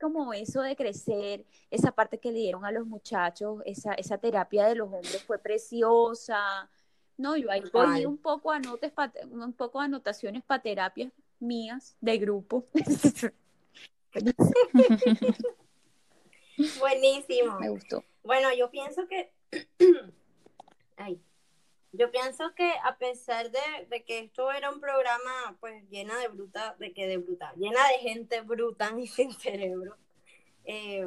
Como eso de crecer, esa parte que le dieron a los muchachos, esa, esa terapia de los hombres fue preciosa, no, yo ahí cogí un poco, anotes un poco anotaciones para terapias mías de grupo. Buenísimo. Me gustó. Bueno, yo pienso que. Ay. Yo pienso que a pesar de, que esto era un programa pues llena de bruta, de que de bruta, llena de gente bruta y sin cerebro, eh,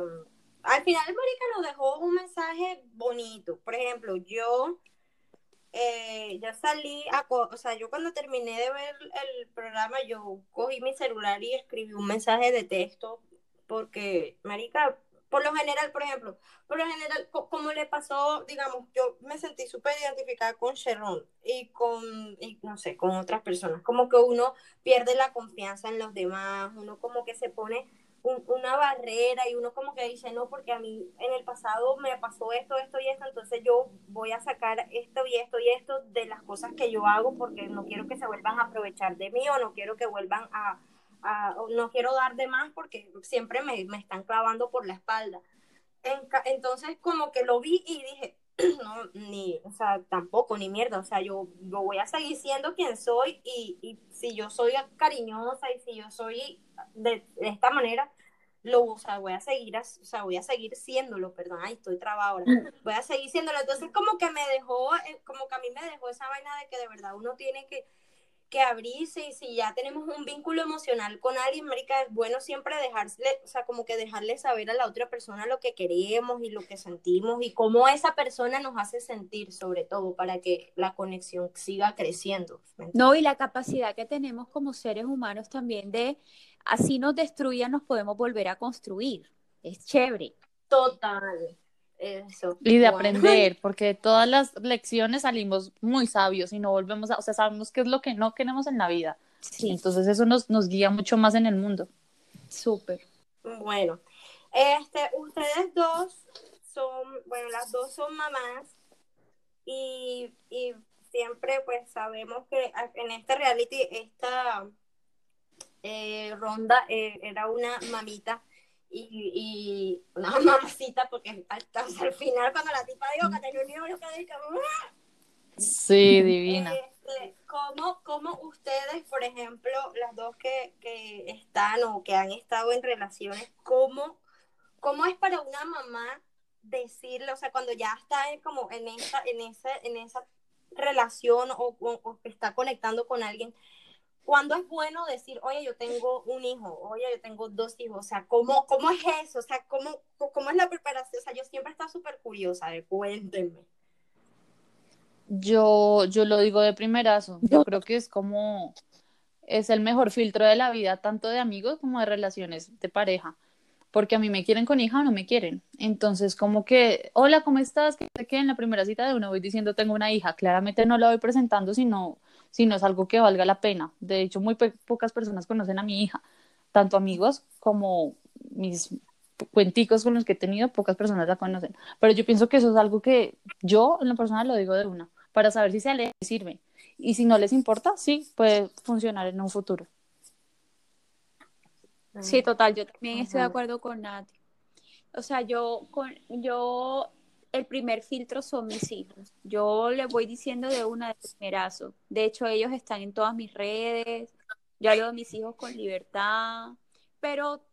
al final Marica nos dejó un mensaje bonito. Por ejemplo, yo, eh, yo salí, a, o sea, yo cuando terminé de ver el programa, yo cogí mi celular y escribí un mensaje de texto porque, Marica, por lo general, por ejemplo, por lo general, como le pasó, digamos, yo me sentí súper identificada con Sharon y con, y no sé, con otras personas, como que uno pierde la confianza en los demás, uno como que se pone una barrera y uno como que dice, no, porque a mí en el pasado me pasó esto, esto y esto, entonces yo voy a sacar esto y esto y esto de las cosas que yo hago porque no quiero que se vuelvan a aprovechar de mí o no quiero que vuelvan a, no quiero dar de más porque siempre me, me están clavando por la espalda. entonces como que lo vi y dije, no, ni, o sea, tampoco, ni mierda, o sea, yo, yo voy a seguir siendo quien soy y, y si yo soy cariñosa y si yo soy de, esta manera, lo, o sea, voy a seguir, o sea, voy a seguir siéndolo, perdón, ay, estoy trabada ahora, voy a seguir siéndolo, entonces como que me dejó, eh, como que a mí me dejó esa vaina de que de verdad uno tiene que que abrirse y si ya tenemos un vínculo emocional con alguien, marica, es bueno siempre dejarle, o sea, como que dejarle saber a la otra persona lo que queremos y lo que sentimos y cómo esa persona nos hace sentir, sobre todo, para que la conexión siga creciendo. No, y la capacidad que tenemos como seres humanos también de, así nos destruyan, nos podemos volver a construir. Es chévere. Total. Eso. Y de aprender, porque de todas las lecciones salimos muy sabios y no volvemos a, o sea, sabemos qué es lo que no queremos en la vida. Sí. Entonces eso nos, nos guía mucho más en el mundo. Súper. Bueno, este, ustedes dos son, bueno, las dos son mamás y, y siempre pues sabemos que en este reality esta eh, ronda eh, era una mamita y, y una mamacita, porque hasta, el final, cuando la tipa dijo que tenía un hijo, yo quedé como. Sí, divina. Este, ¿cómo, ¿Cómo ustedes, por ejemplo, las dos que, que están o que han estado en relaciones, cómo, cómo es para una mamá decirle, o sea, cuando ya está como en esa, en esa, en esa relación o, o está conectando con alguien, ¿Cuándo es bueno decir, oye, yo tengo un hijo, oye, yo tengo dos hijos? O sea, ¿cómo, cómo es eso? O sea, ¿cómo, ¿cómo es la preparación? O sea, yo siempre he súper curiosa, de cuéntenme. Yo, yo lo digo de primerazo, yo creo que es como, es el mejor filtro de la vida, tanto de amigos como de relaciones de pareja, porque a mí me quieren con hija o no me quieren. Entonces, como que, hola, ¿cómo estás? Que en la primera cita de uno voy diciendo tengo una hija, claramente no la voy presentando, sino si no es algo que valga la pena. De hecho, muy pocas personas conocen a mi hija, tanto amigos como mis cuenticos con los que he tenido, pocas personas la conocen. Pero yo pienso que eso es algo que yo en lo personal lo digo de una, para saber si se le sirve. Y si no les importa, sí, puede funcionar en un futuro. Sí, total, yo también estoy de acuerdo con Nati. O sea, yo, con, yo el primer filtro son mis hijos. Yo les voy diciendo de una de primerazo. De hecho, ellos están en todas mis redes. Yo hablo de mis hijos con libertad. Pero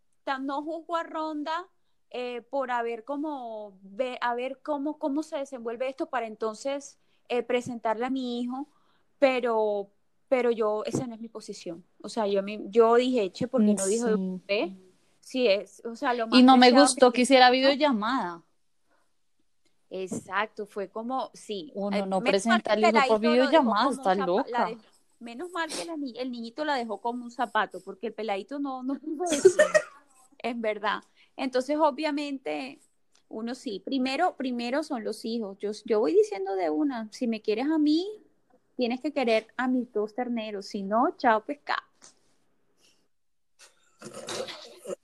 no juzgo a Ronda eh, por a ver cómo, a ver cómo, cómo se desenvuelve esto para entonces eh, presentarle a mi hijo. Pero, pero yo, esa no es mi posición. O sea, yo, yo dije, che, porque no dijo de usted? Sí, es, o sea, lo más Y no me gustó que hiciera videollamada. Exacto, fue como, sí. Uno eh, no presenta el hijo por videollamada, está loca. menos mal que el niñito la dejó como un zapato, porque el peladito no, no es verdad. Entonces, obviamente, uno sí, primero, primero son los hijos. Yo, yo voy diciendo de una, si me quieres a mí, tienes que querer a mis dos terneros, si no, chao pescado.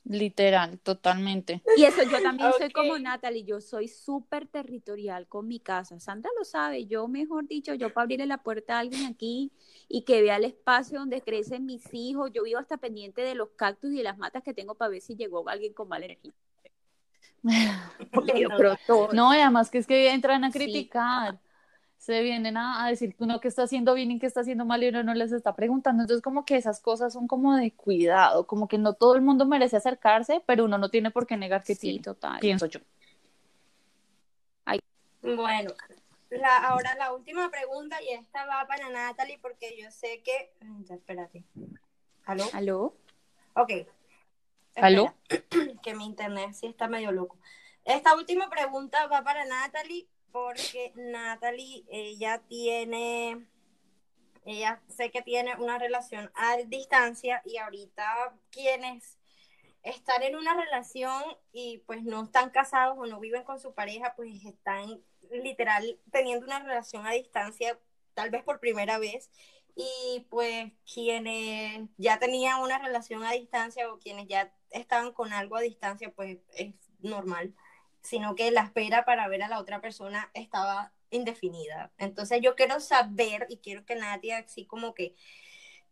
Literal, totalmente. Y eso yo también soy como Natalie, yo soy súper territorial con mi casa. Sandra lo sabe, yo mejor dicho, yo para abrirle la puerta a alguien aquí y que vea el espacio donde crecen mis hijos, yo vivo hasta pendiente de los cactus y de las matas que tengo para ver si llegó alguien con mala energía. Porque yo no, además que es que entran a criticar se vienen a, decir que uno que está haciendo bien y que está haciendo mal y uno no les está preguntando. Entonces, como que esas cosas son como de cuidado, como que no todo el mundo merece acercarse, pero uno no tiene por qué negar que sí, total. Pienso yo. Bueno, la, ahora la última pregunta y esta va para Natalie porque yo sé que... espérate. ¿Aló? ¿Aló? Ok. ¿Aló? Que mi internet sí está medio loco. Esta última pregunta va para Natalie, porque Natalie, ella tiene, ella sé que tiene una relación a distancia y ahorita quienes están en una relación y pues no están casados o no viven con su pareja, pues están literal teniendo una relación a distancia, tal vez por primera vez. Y pues quienes ya tenían una relación a distancia o quienes ya estaban con algo a distancia, pues es normal, sino que la espera para ver a la otra persona estaba indefinida. Entonces yo quiero saber y quiero que Nadia así como que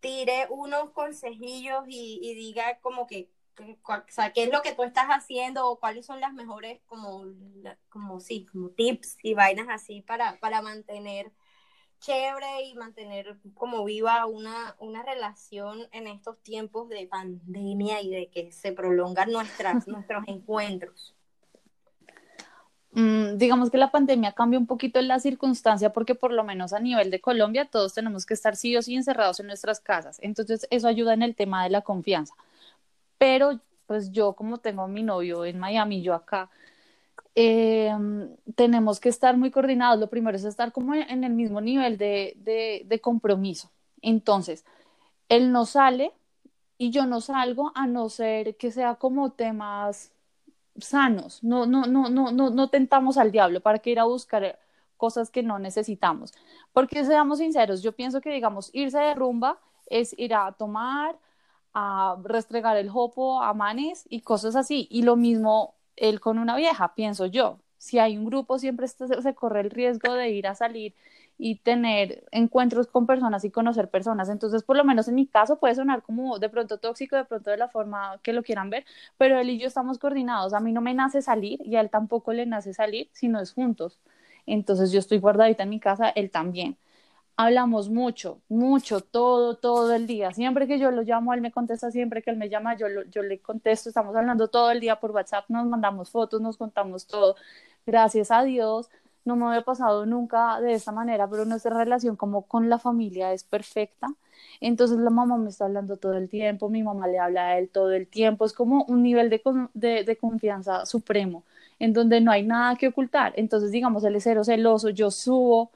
tire unos consejillos y, y diga como que o sea, qué es lo que tú estás haciendo o cuáles son las mejores como, como sí, como tips y vainas así para, para mantener chévere y mantener como viva una, una relación en estos tiempos de pandemia y de que se prolongan nuestras, nuestros encuentros. Mm, digamos que la pandemia cambia un poquito la circunstancia porque por lo menos a nivel de Colombia todos tenemos que estar sí o sí encerrados en nuestras casas. Entonces eso ayuda en el tema de la confianza pero pues yo como tengo a mi novio en Miami, yo acá, eh, tenemos que estar muy coordinados. Lo primero es estar como en el mismo nivel de, de, de compromiso. Entonces, él no sale y yo no salgo a no ser que sea como temas sanos. No, no, no, no, no, no tentamos al diablo para que ir a buscar cosas que no necesitamos. Porque seamos sinceros, yo pienso que digamos irse de rumba es ir a tomar, a restregar el jopo a manes y cosas así. Y lo mismo él con una vieja, pienso yo. Si hay un grupo, siempre se, corre el riesgo de ir a salir y tener encuentros con personas y conocer personas. Entonces, por lo menos en mi caso puede sonar como de pronto tóxico, de pronto de la forma que lo quieran ver, pero él y yo estamos coordinados. A mí no me nace salir y a él tampoco le nace salir, sino es juntos. Entonces, yo estoy guardadita en mi casa, él también hablamos mucho, mucho, todo, todo el día. Siempre que yo lo llamo, él me contesta, siempre que él me llama, yo, yo le contesto, estamos hablando todo el día por WhatsApp, nos mandamos fotos, nos contamos todo. Gracias a Dios, no me había pasado nunca de esta manera, pero nuestra relación como con la familia es perfecta. Entonces la mamá me está hablando todo el tiempo, mi mamá le habla a él todo el tiempo, es como un nivel de, de, de confianza supremo, en donde no hay nada que ocultar. Entonces, digamos, él es cero celoso, yo subo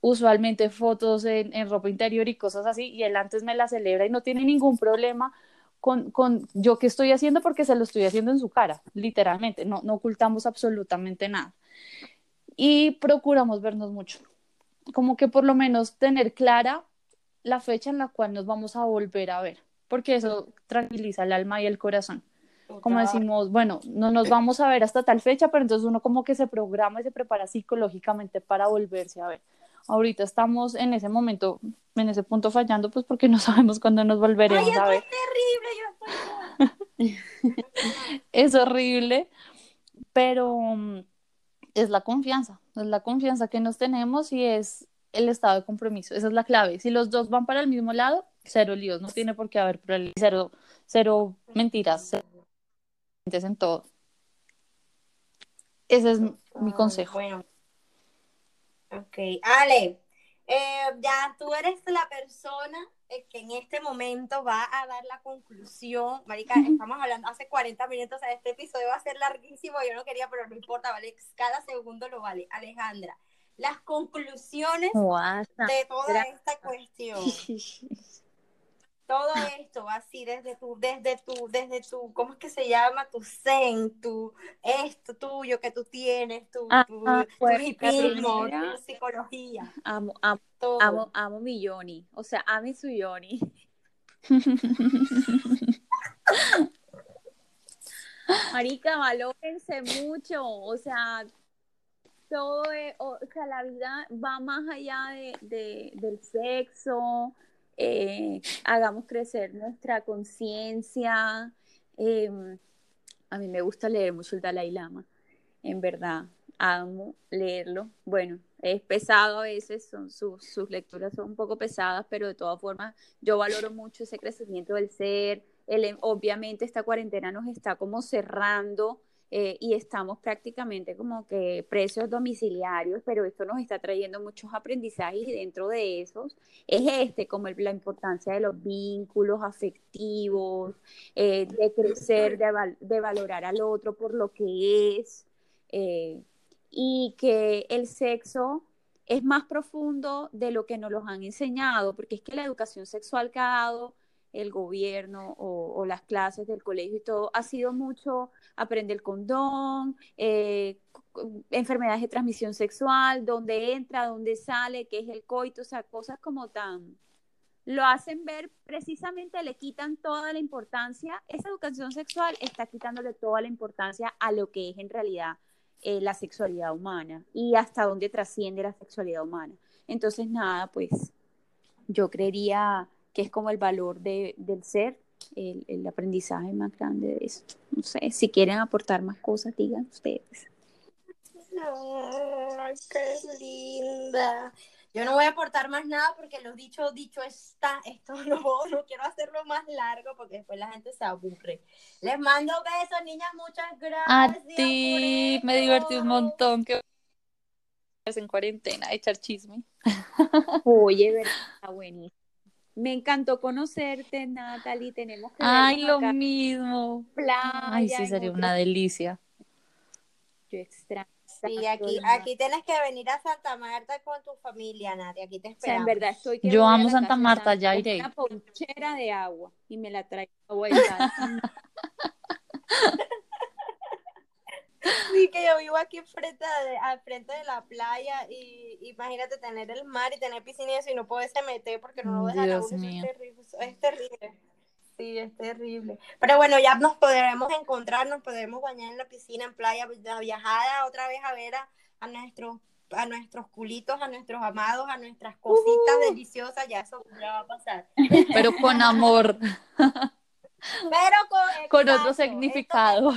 usualmente fotos en, ropa interior y cosas así, y él antes me la celebra y no tiene ningún problema con, con yo que estoy haciendo porque se lo estoy haciendo en su cara, literalmente, no, no ocultamos absolutamente nada. Y procuramos vernos mucho, como que por lo menos tener clara la fecha en la cual nos vamos a volver a ver, porque eso tranquiliza el alma y el corazón. Como decimos, bueno, no nos vamos a ver hasta tal fecha, pero entonces uno como que se programa y se prepara psicológicamente para volverse a ver. Ahorita estamos en ese momento, en ese punto fallando, pues porque no sabemos cuándo nos volveremos a ver. Es terrible, yo estoy... es horrible, pero mm, es la confianza, es la confianza que nos tenemos y es el estado de compromiso, esa es la clave. Si los dos van para el mismo lado, cero líos, no tiene por qué haber problemas, cero, cero mentiras, cero en todo. Ese es mi consejo. Bueno, Ok, Ale, eh, ya tú eres la persona que en este momento va a dar la conclusión. Marica, estamos hablando hace 40 minutos, este episodio va a ser larguísimo, yo no quería, pero no importa, vale, cada segundo lo vale. Alejandra, las conclusiones de toda esta cuestión. todo esto así desde tu, desde tu, desde tu, ¿cómo es que se llama? Tu zen, tu esto tuyo que tú tienes, tu, ah, tu, ah, pues, tu psicología. Amo, amo, amo, amo mi Yoni. O sea, ame su Yoni. Marica, valórense mucho. O sea, todo, o sea, la vida va más allá de, de del sexo eh, hagamos crecer nuestra conciencia. Em, a mí me gusta leer mucho el Dalai Lama, en verdad, amo leerlo. Bueno, es pesado a veces, son, sus, sus lecturas son un poco pesadas, pero de todas formas yo valoro mucho ese crecimiento del ser. El, obviamente esta cuarentena nos está como cerrando eh, y estamos prácticamente como que precios domiciliarios, pero esto nos está trayendo muchos aprendizajes y dentro de esos es este, como la importancia de los vínculos afectivos, eh, de crecer, de, valorar al otro por lo que es, eh, y que el sexo es más profundo de lo que nos los han enseñado, porque es que la educación sexual que ha dado el gobierno o, las clases del colegio y todo, ha sido mucho aprender el condón, eh, enfermedades de transmisión sexual, dónde entra, dónde sale, qué es el coito, o sea, cosas como tan... Lo hacen ver, precisamente le quitan toda la importancia, esa educación sexual está quitándole toda la importancia a lo que es en realidad eh, la sexualidad humana y hasta dónde trasciende la sexualidad humana. Entonces, nada, pues yo creería que es como el valor de, del ser, el, el, aprendizaje más grande de eso. No sé, si quieren aportar más cosas, digan ustedes. Ay, qué linda. Yo no voy a aportar más nada porque lo dicho, dicho está, esto no, no quiero hacerlo más largo porque después la gente se aburre. Les mando besos, niñas, muchas gracias. A ti, me divertí un montón. Que en cuarentena, echar chisme. Oye, verdad, buenísimo. Me encantó conocerte, Natalie. Tenemos que Ay, lo mismo. Ay, sí, sería una delicia. Yo extraño. Sí, aquí, aquí tienes que venir a Santa Marta con tu familia, Nadia. Aquí te esperamos. en verdad estoy Yo amo Santa Marta, ya iré. Una ponchera de agua y me la traigo a Sí, que yo vivo aquí frente de, al frente de la playa y imagínate tener el mar y tener piscina y eso y no poderse meter porque no lo dejan a uno. Es terrible, es terrible. Sí, es terrible. Pero bueno, ya nos podremos encontrar, nos podremos bañar en la piscina, en playa, viajada otra vez a ver a, nuestros a nuestros culitos, a nuestros amados, a nuestras cositas uh. deliciosas, ya eso ya va a pasar. Pero con amor. Pero con, con otro significado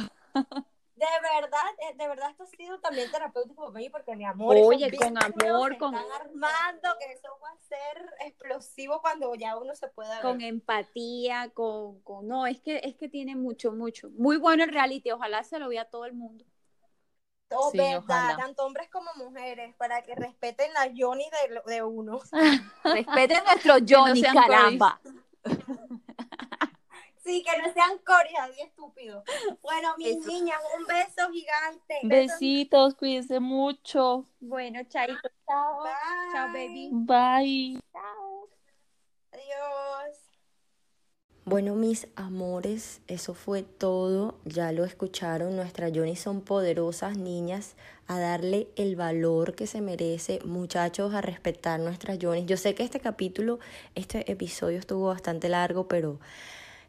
de verdad, eh, de verdad esto ha sido también terapéutico para mí porque mi amor. Oye, con amor, con. Están armando que eso va a ser explosivo cuando ya uno se pueda ver. Con empatía, con, con. No, es que, es que tiene mucho, mucho. Muy bueno el reality, ojalá se lo vea todo el mundo. Todo verdad, tanto hombres como mujeres, para que respeten la Johnny de, de uno. respeten nuestro Johnny, caramba. Sí, que no sean coreas y estúpidos. Bueno, mis niñas, un beso gigante. Besitos, cuídense mucho. Bueno, chaito, chao. Chao, baby. Bye. Chao. Adiós. Bueno, mis amores, eso fue todo. Ya lo escucharon. Nuestras Johnny son poderosas niñas a darle el valor que se merece. Muchachos, a respetar nuestras Johnny. Yo sé que este capítulo, este episodio estuvo bastante largo, pero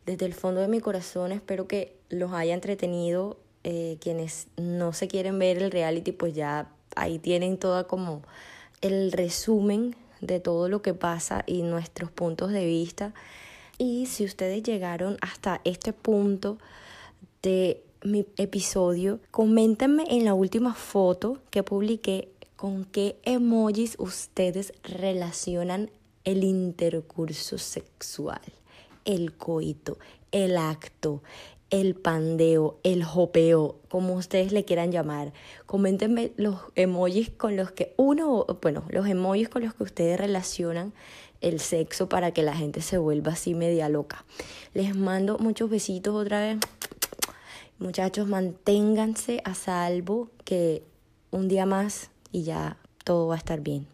desde el fondo de mi corazón espero que los haya entretenido. Eh, quienes no se quieren ver el reality, pues ya ahí tienen toda como el resumen de todo lo que pasa y nuestros puntos de vista. Y si ustedes llegaron hasta este punto de mi episodio, coméntenme en la última foto que publiqué con qué emojis ustedes relacionan el intercurso sexual el coito, el acto, el pandeo, el jopeo, como ustedes le quieran llamar. Coméntenme los emojis con los que uno, bueno, los emojis con los que ustedes relacionan el sexo para que la gente se vuelva así media loca. Les mando muchos besitos otra vez. Muchachos, manténganse a salvo que un día más y ya todo va a estar bien.